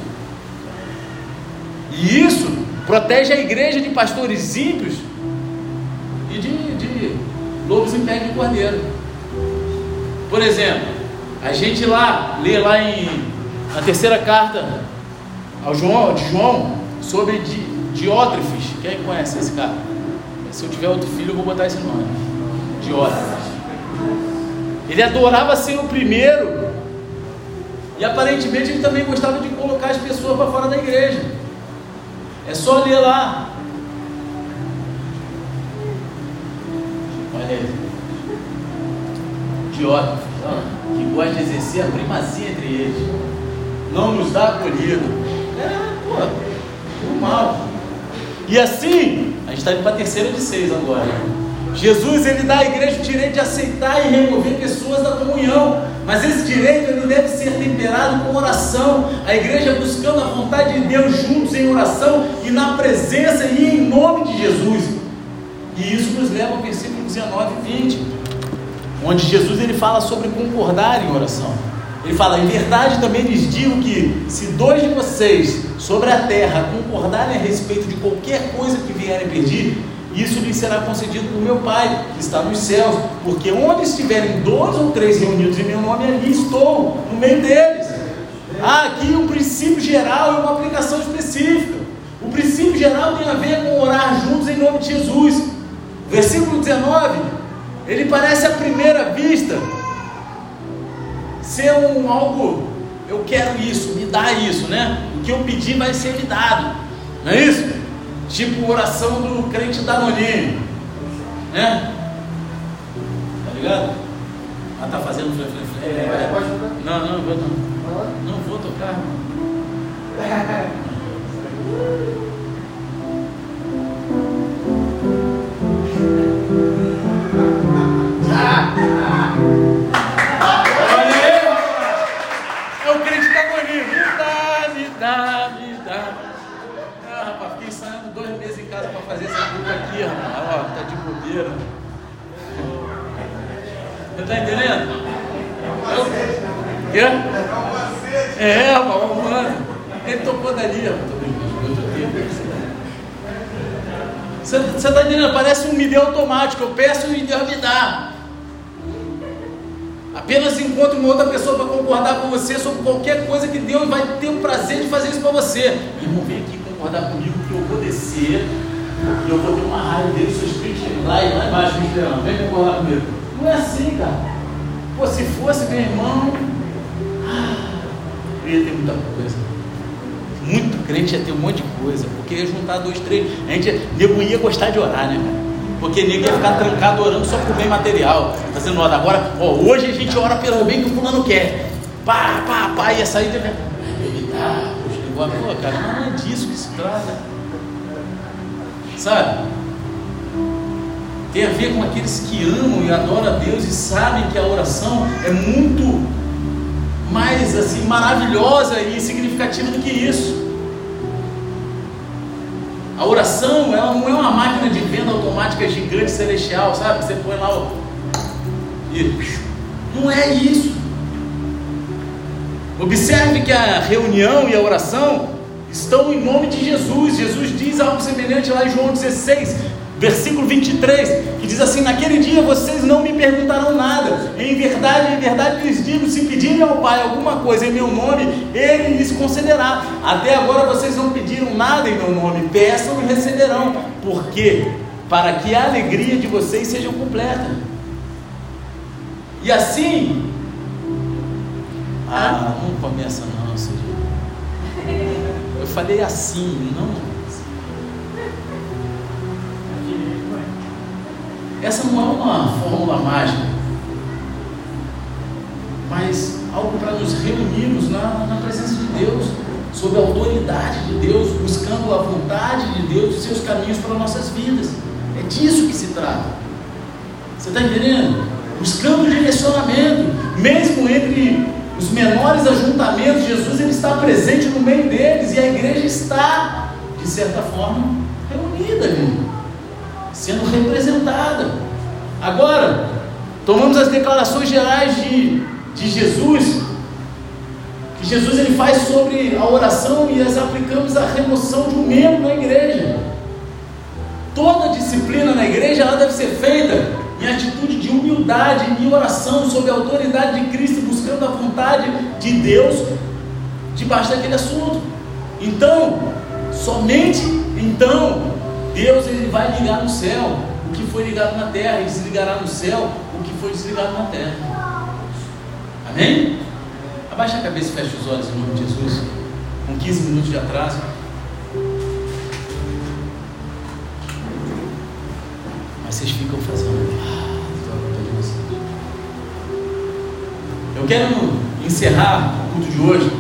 E isso protege a igreja de pastores ímpios e de, de lobos em pé de cordeiro. Por exemplo, a gente lá, lê lá em a terceira carta ao João, de João sobre Diótrefes. Quem conhece esse cara? Se eu tiver outro filho, eu vou botar esse nome. Diótrefes. Ele adorava ser o primeiro. E aparentemente ele também gostava de colocar as pessoas para fora da igreja. É só ler lá. Diótrefes, que gosta de exercer a primazia entre eles. Não nos dá acolhido. É, pô, o mal. E assim, a gente está indo para a terceira de seis agora. Jesus ele dá à igreja o direito de aceitar e remover pessoas da comunhão, mas esse direito ele deve ser temperado com oração. A igreja buscando a vontade de Deus juntos em oração e na presença e em nome de Jesus. E isso nos leva ao versículo 19 e 20, onde Jesus ele fala sobre concordar em oração. Ele fala: Em verdade também lhes digo que, se dois de vocês sobre a terra concordarem a respeito de qualquer coisa que vierem pedir, isso lhe será concedido por meu Pai, que está nos céus, porque onde estiverem dois ou três reunidos em meu nome, ali estou, no meio deles. Há aqui um princípio geral e uma aplicação específica. O princípio geral tem a ver com orar juntos em nome de Jesus. Versículo 19, ele parece à primeira vista ser um algo, eu quero isso, me dá isso, né? O que eu pedir vai ser me dado, não é isso? Tipo oração do crente Danonino. Né? Tá ligado? Ah, tá fazendo flê, flê, flê. É, pode Não, não, vou não. Não vou tocar, mano. (laughs) fazer essa culpa aqui, rapaz. Ó, tá de bobeira. Você tá entendendo? Eu... Quê? É, rapaz, mano. Ele tocou dali, rapaz. Você está entendendo? Parece um me automático. Eu peço e Deus me dá. Apenas encontre uma outra pessoa para concordar com você sobre qualquer coisa que Deus vai ter o prazer de fazer isso para você. Irmão, vem aqui concordar comigo que eu vou descer e eu vou ter uma raiva dele, seu espírito lá e lá embaixo me esperando. Vem concordar comigo. Não é assim, cara. Pô, se fosse meu irmão, ah, eu ia ter muita coisa. Muito crente ia ter um monte de coisa, porque ia juntar dois, três. A gente nego ia gostar de orar, né, cara? Porque nego ia ficar trancado orando só por bem material, fazendo hora. Agora, ó, hoje a gente ora pelo bem que o fulano quer. Pá, pá, pá, ia sair. Evitar, poxa, pô, cara, não é disso que se trata. Sabe? Tem a ver com aqueles que amam e adoram a Deus e sabem que a oração é muito mais assim maravilhosa e significativa do que isso. A oração ela não é uma máquina de venda automática gigante celestial, sabe? Você põe lá o. E... Não é isso. Observe que a reunião e a oração estão em nome de Jesus. Jesus diz algo semelhante lá em João 16, versículo 23, que diz assim: Naquele dia vocês não me perguntarão nada. Em verdade, em verdade lhes digo: se pedirem ao Pai alguma coisa em meu nome, Ele lhes concederá. Até agora vocês não pediram nada em meu nome, peçam e receberão. Por quê? Para que a alegria de vocês seja completa. E assim. Ah, não começa não, Senhor. Eu falei assim, não Essa não é uma fórmula mágica, mas algo para nos reunirmos na, na presença de Deus, sob a autoridade de Deus, buscando a vontade de Deus e seus caminhos para nossas vidas. É disso que se trata. Você está entendendo? Buscando direcionamento, mesmo entre os menores ajuntamentos, Jesus ele está presente no meio deles e a igreja está, de certa forma, reunida ali sendo representada. Agora, tomamos as declarações gerais de, de Jesus, que Jesus ele faz sobre a oração e as aplicamos à remoção de um membro na igreja. Toda disciplina na igreja ela deve ser feita em atitude de humildade e oração sob a autoridade de Cristo, buscando a vontade de Deus debaixo daquele assunto. Então, somente então Deus ele vai ligar no céu o que foi ligado na terra, e desligará no céu o que foi desligado na terra. Amém? Abaixa a cabeça e fecha os olhos em nome de Jesus. Com 15 minutos de atraso. Mas vocês ficam fazendo. Eu quero encerrar o culto de hoje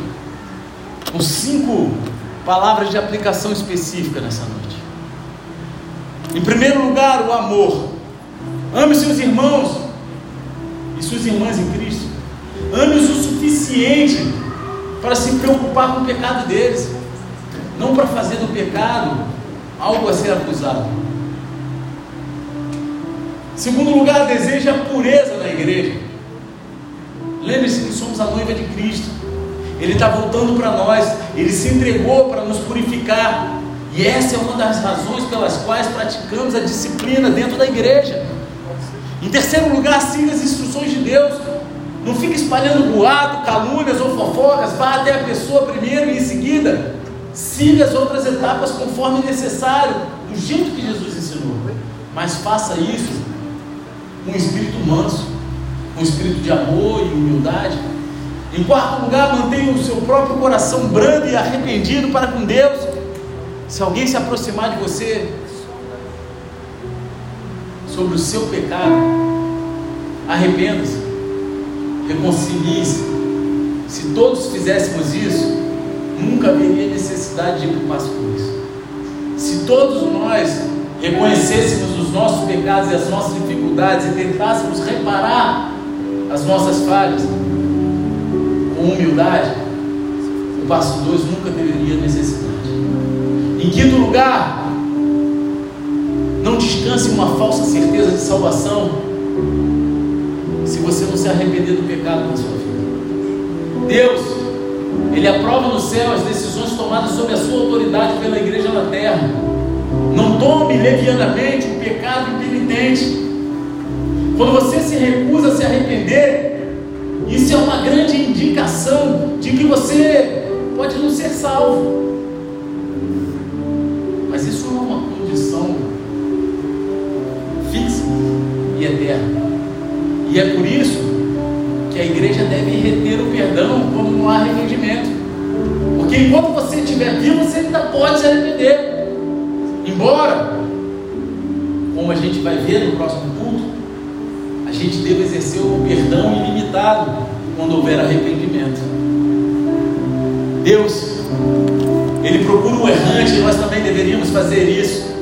com cinco palavras de aplicação específica nessa noite. Em primeiro lugar, o amor. Ame seus irmãos e suas irmãs em Cristo. Ame-os o suficiente para se preocupar com o pecado deles, não para fazer do pecado algo a ser acusado. Segundo lugar, deseja a pureza da igreja. Lembre-se que somos a noiva de Cristo. Ele está voltando para nós. Ele se entregou para nos purificar. E essa é uma das razões pelas quais praticamos a disciplina dentro da igreja. Em terceiro lugar, siga as instruções de Deus. Não fique espalhando boato, calúnias ou fofocas. Vá até a pessoa primeiro e em seguida siga as outras etapas conforme necessário, do jeito que Jesus ensinou. Mas faça isso com um espírito manso, com um espírito de amor e humildade. Em quarto lugar, mantenha o seu próprio coração brando e arrependido para com Deus. Se alguém se aproximar de você sobre o seu pecado, arrependa-se, reconcilie-se. Se todos fizéssemos isso, nunca haveria necessidade de ir para por isso. Se todos nós reconhecêssemos os nossos pecados e as nossas dificuldades e tentássemos reparar as nossas falhas com humildade, o passo 2 nunca teria necessidade. Em quinto lugar, não descanse uma falsa certeza de salvação se você não se arrepender do pecado na sua vida. Deus, Ele aprova no céu as decisões tomadas sob a sua autoridade pela igreja na terra. Não tome levianamente o pecado impenitente. Quando você se recusa a se arrepender, isso é uma grande indicação de que você pode não ser salvo. E eterna. E é por isso que a igreja deve reter o perdão quando não há arrependimento. Porque enquanto você estiver vivo, você ainda pode se arrepender. Embora, como a gente vai ver no próximo culto, a gente deve exercer o perdão ilimitado quando houver arrependimento. Deus, Ele procura o errante e nós também deveríamos fazer isso.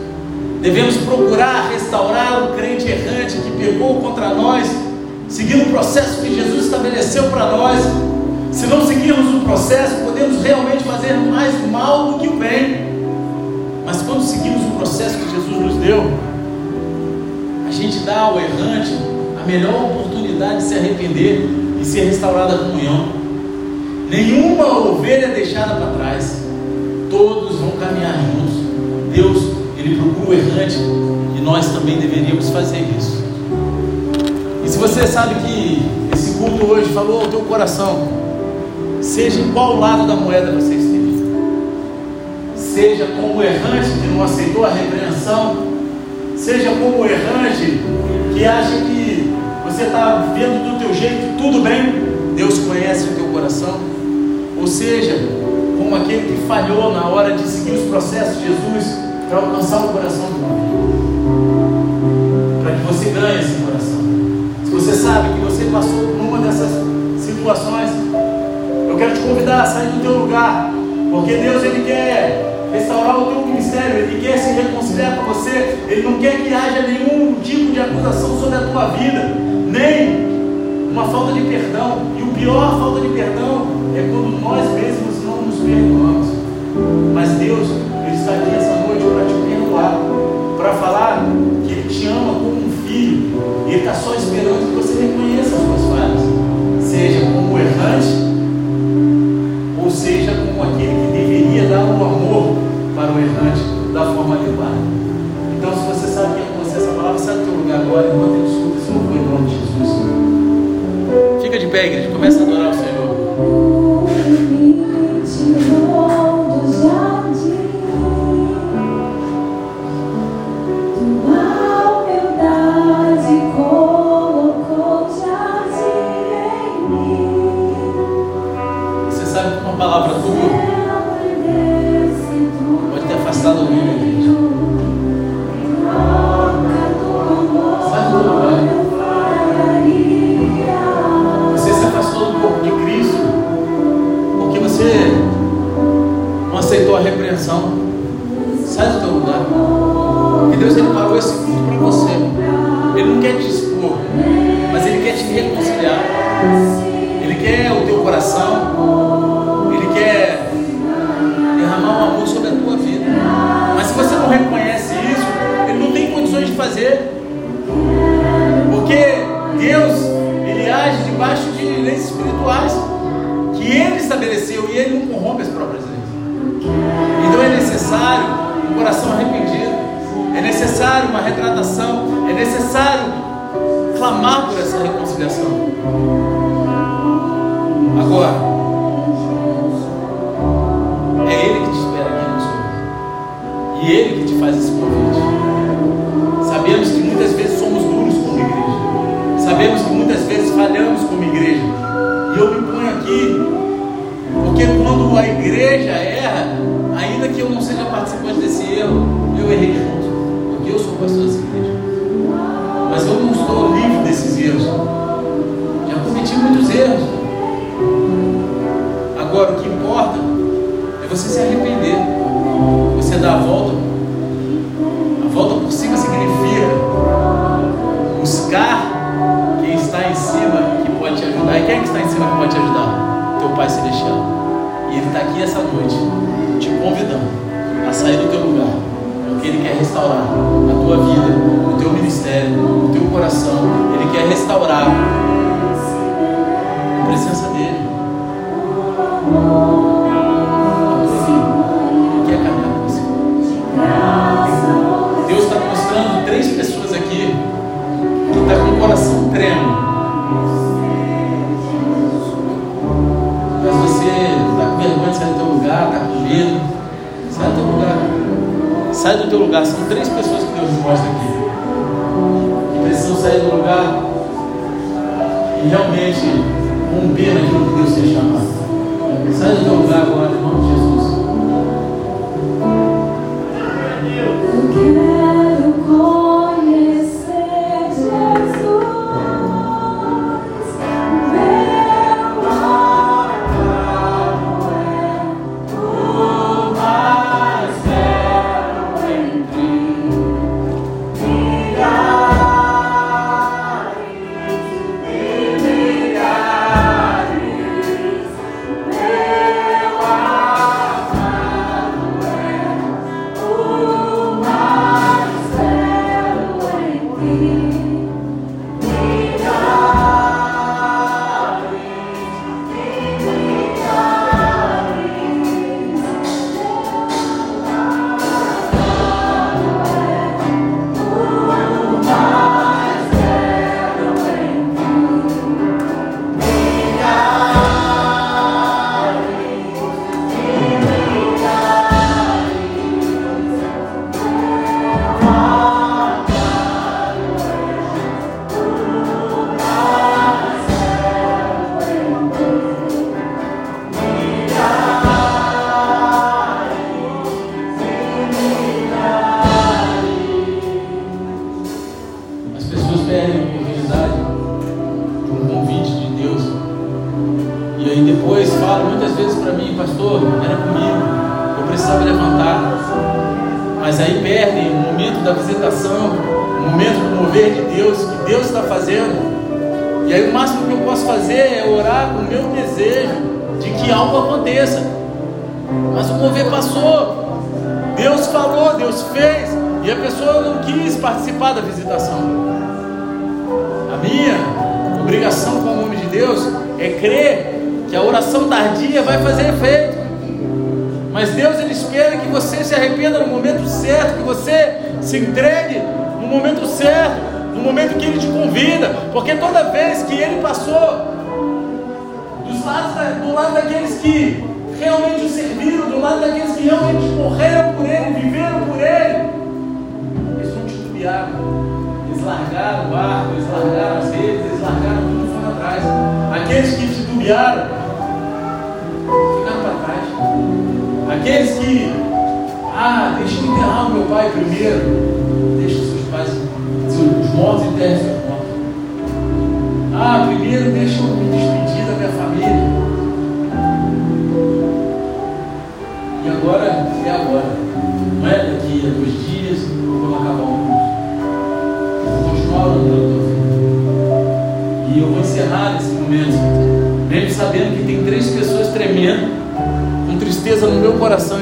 Devemos procurar restaurar o crente errante que pegou contra nós, seguindo o processo que Jesus estabeleceu para nós. Se não seguirmos o processo, podemos realmente fazer mais mal do que o bem. Mas quando seguimos o processo que Jesus nos deu, a gente dá ao errante a melhor oportunidade de se arrepender e ser restaurada a comunhão. Nenhuma ovelha é deixada para trás. Todos vão caminhar juntos. Deus, Ele procura o errante e nós também deveríamos fazer isso. E se você sabe que esse culto hoje falou ao teu coração, seja em qual lado da moeda você esteja, seja como errante que não aceitou a repreensão, seja como errante que acha que você está vendo do teu jeito tudo bem, Deus conhece o teu coração, ou seja, como aquele que falhou na hora de seguir os processos de Jesus para alcançar o coração do homem, para que você ganhe esse coração. Se você sabe que você passou por uma dessas situações, eu quero te convidar a sair do teu lugar, porque Deus ele quer restaurar o teu ministério, Ele quer se reconciliar com você, Ele não quer que haja nenhum tipo de acusação sobre a tua vida, nem uma falta de perdão. E o pior falta de perdão é quando nós mesmos perdoamos. Mas Deus, Ele está aqui essa noite para te perdoar, para falar que Ele te ama como um filho, e Ele está só esperando que você reconheça as suas falhas, seja como errante, ou seja como aquele que deveria dar o amor para o errante da forma adequada. Então, se você sabe que é você essa palavra, sai do teu lugar agora, enquanto ele escuta esse louvor em nome de Jesus. Fica de pé, igreja, começa a adorar aceitou a repreensão. Sai do teu lugar. Porque Deus ele parou esse culto para você. Ele não quer te expor, mas Ele quer te reconciliar. Ele quer o teu coração. Ele quer derramar um amor sobre a tua vida. Mas se você não reconhece isso, Ele não tem condições de fazer. Porque Deus, Ele age debaixo de leis espirituais que Ele estabeleceu e Ele não corrompe as próprias necessário um coração arrependido, é necessário uma retratação, é necessário clamar por essa reconciliação. Agora, é Ele que te espera aqui no Senhor. E Ele que te faz esse convite. Sabemos que muitas vezes somos duros como igreja. Sabemos que muitas vezes falhamos como igreja. E eu me ponho aqui, porque quando a igreja erra, ainda que eu não seja participante desse erro, eu errei junto. Porque eu sou pastor dessa igreja. Sai do teu lugar. São três pessoas que Deus mostra aqui. Que precisam sair do lugar e realmente romper naquilo que Deus tem chamado. Sai do teu lugar agora,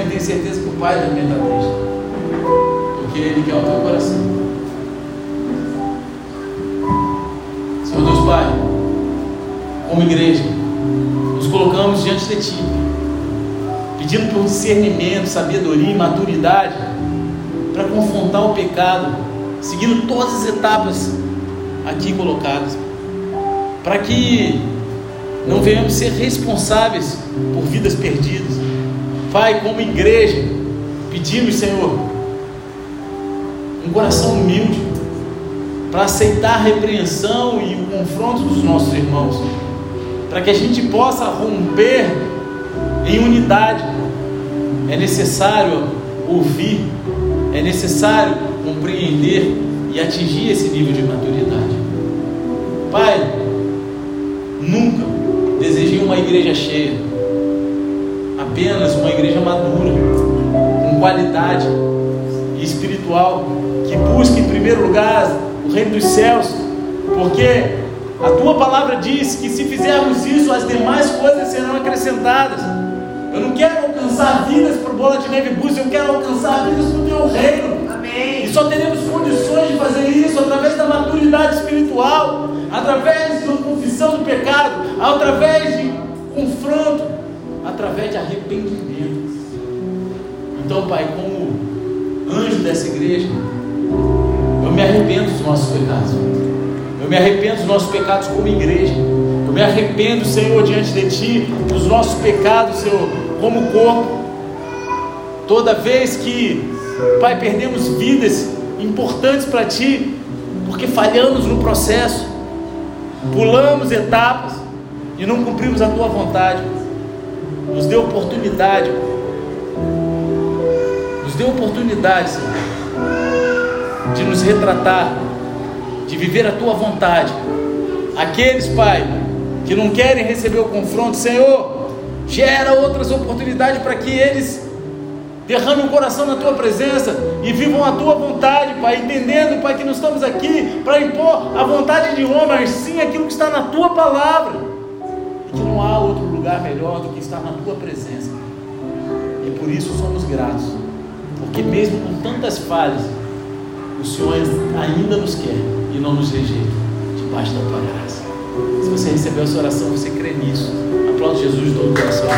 e tenho certeza que o Pai também está triste. Porque Ele quer o teu coração. Senhor Deus Pai, como igreja, nos colocamos diante de Ti, pedindo por discernimento, sabedoria e maturidade para confrontar o pecado, seguindo todas as etapas aqui colocadas, para que não venhamos ser responsáveis por vidas perdidas. Pai, como igreja, pedimos, Senhor, um coração humilde para aceitar a repreensão e o confronto dos nossos irmãos, para que a gente possa romper em unidade. É necessário ouvir, é necessário compreender e atingir esse nível de maturidade. Pai, nunca desejei uma igreja cheia, apenas uma igreja madura, com qualidade e espiritual, que busque em primeiro lugar o reino dos céus, porque a tua palavra diz que se fizermos isso, as demais coisas serão acrescentadas. Eu não quero alcançar vidas o bola de neve bus, eu quero alcançar vidas o teu reino. Amém. E só teremos condições de fazer isso através da maturidade espiritual, através da confissão do pecado, através de confronto, através de arrependimento. Então, Pai, como anjo dessa igreja, eu me arrependo dos nossos pecados. Eu me arrependo dos nossos pecados como igreja. Eu me arrependo, Senhor, diante de Ti, dos nossos pecados, Senhor, como corpo. Toda vez que, Pai, perdemos vidas importantes para Ti, porque falhamos no processo, pulamos etapas e não cumprimos a Tua vontade. Nos dê oportunidade, nos dê oportunidade, Senhor, de nos retratar, de viver a Tua vontade. Aqueles, Pai, que não querem receber o confronto, Senhor, gera outras oportunidades para que eles derramem o coração na tua presença e vivam a tua vontade, Pai, entendendo, Pai, que nós estamos aqui para impor a vontade de homem, mas sim aquilo que está na tua palavra, e que não há outro lugar melhor do que estar na tua presença, e por isso somos gratos, porque mesmo com tantas falhas, o Senhor ainda nos quer e não nos rejeita, debaixo da tua graça. Se você recebeu essa oração, você crê nisso. Aplaude Jesus de todo o coração.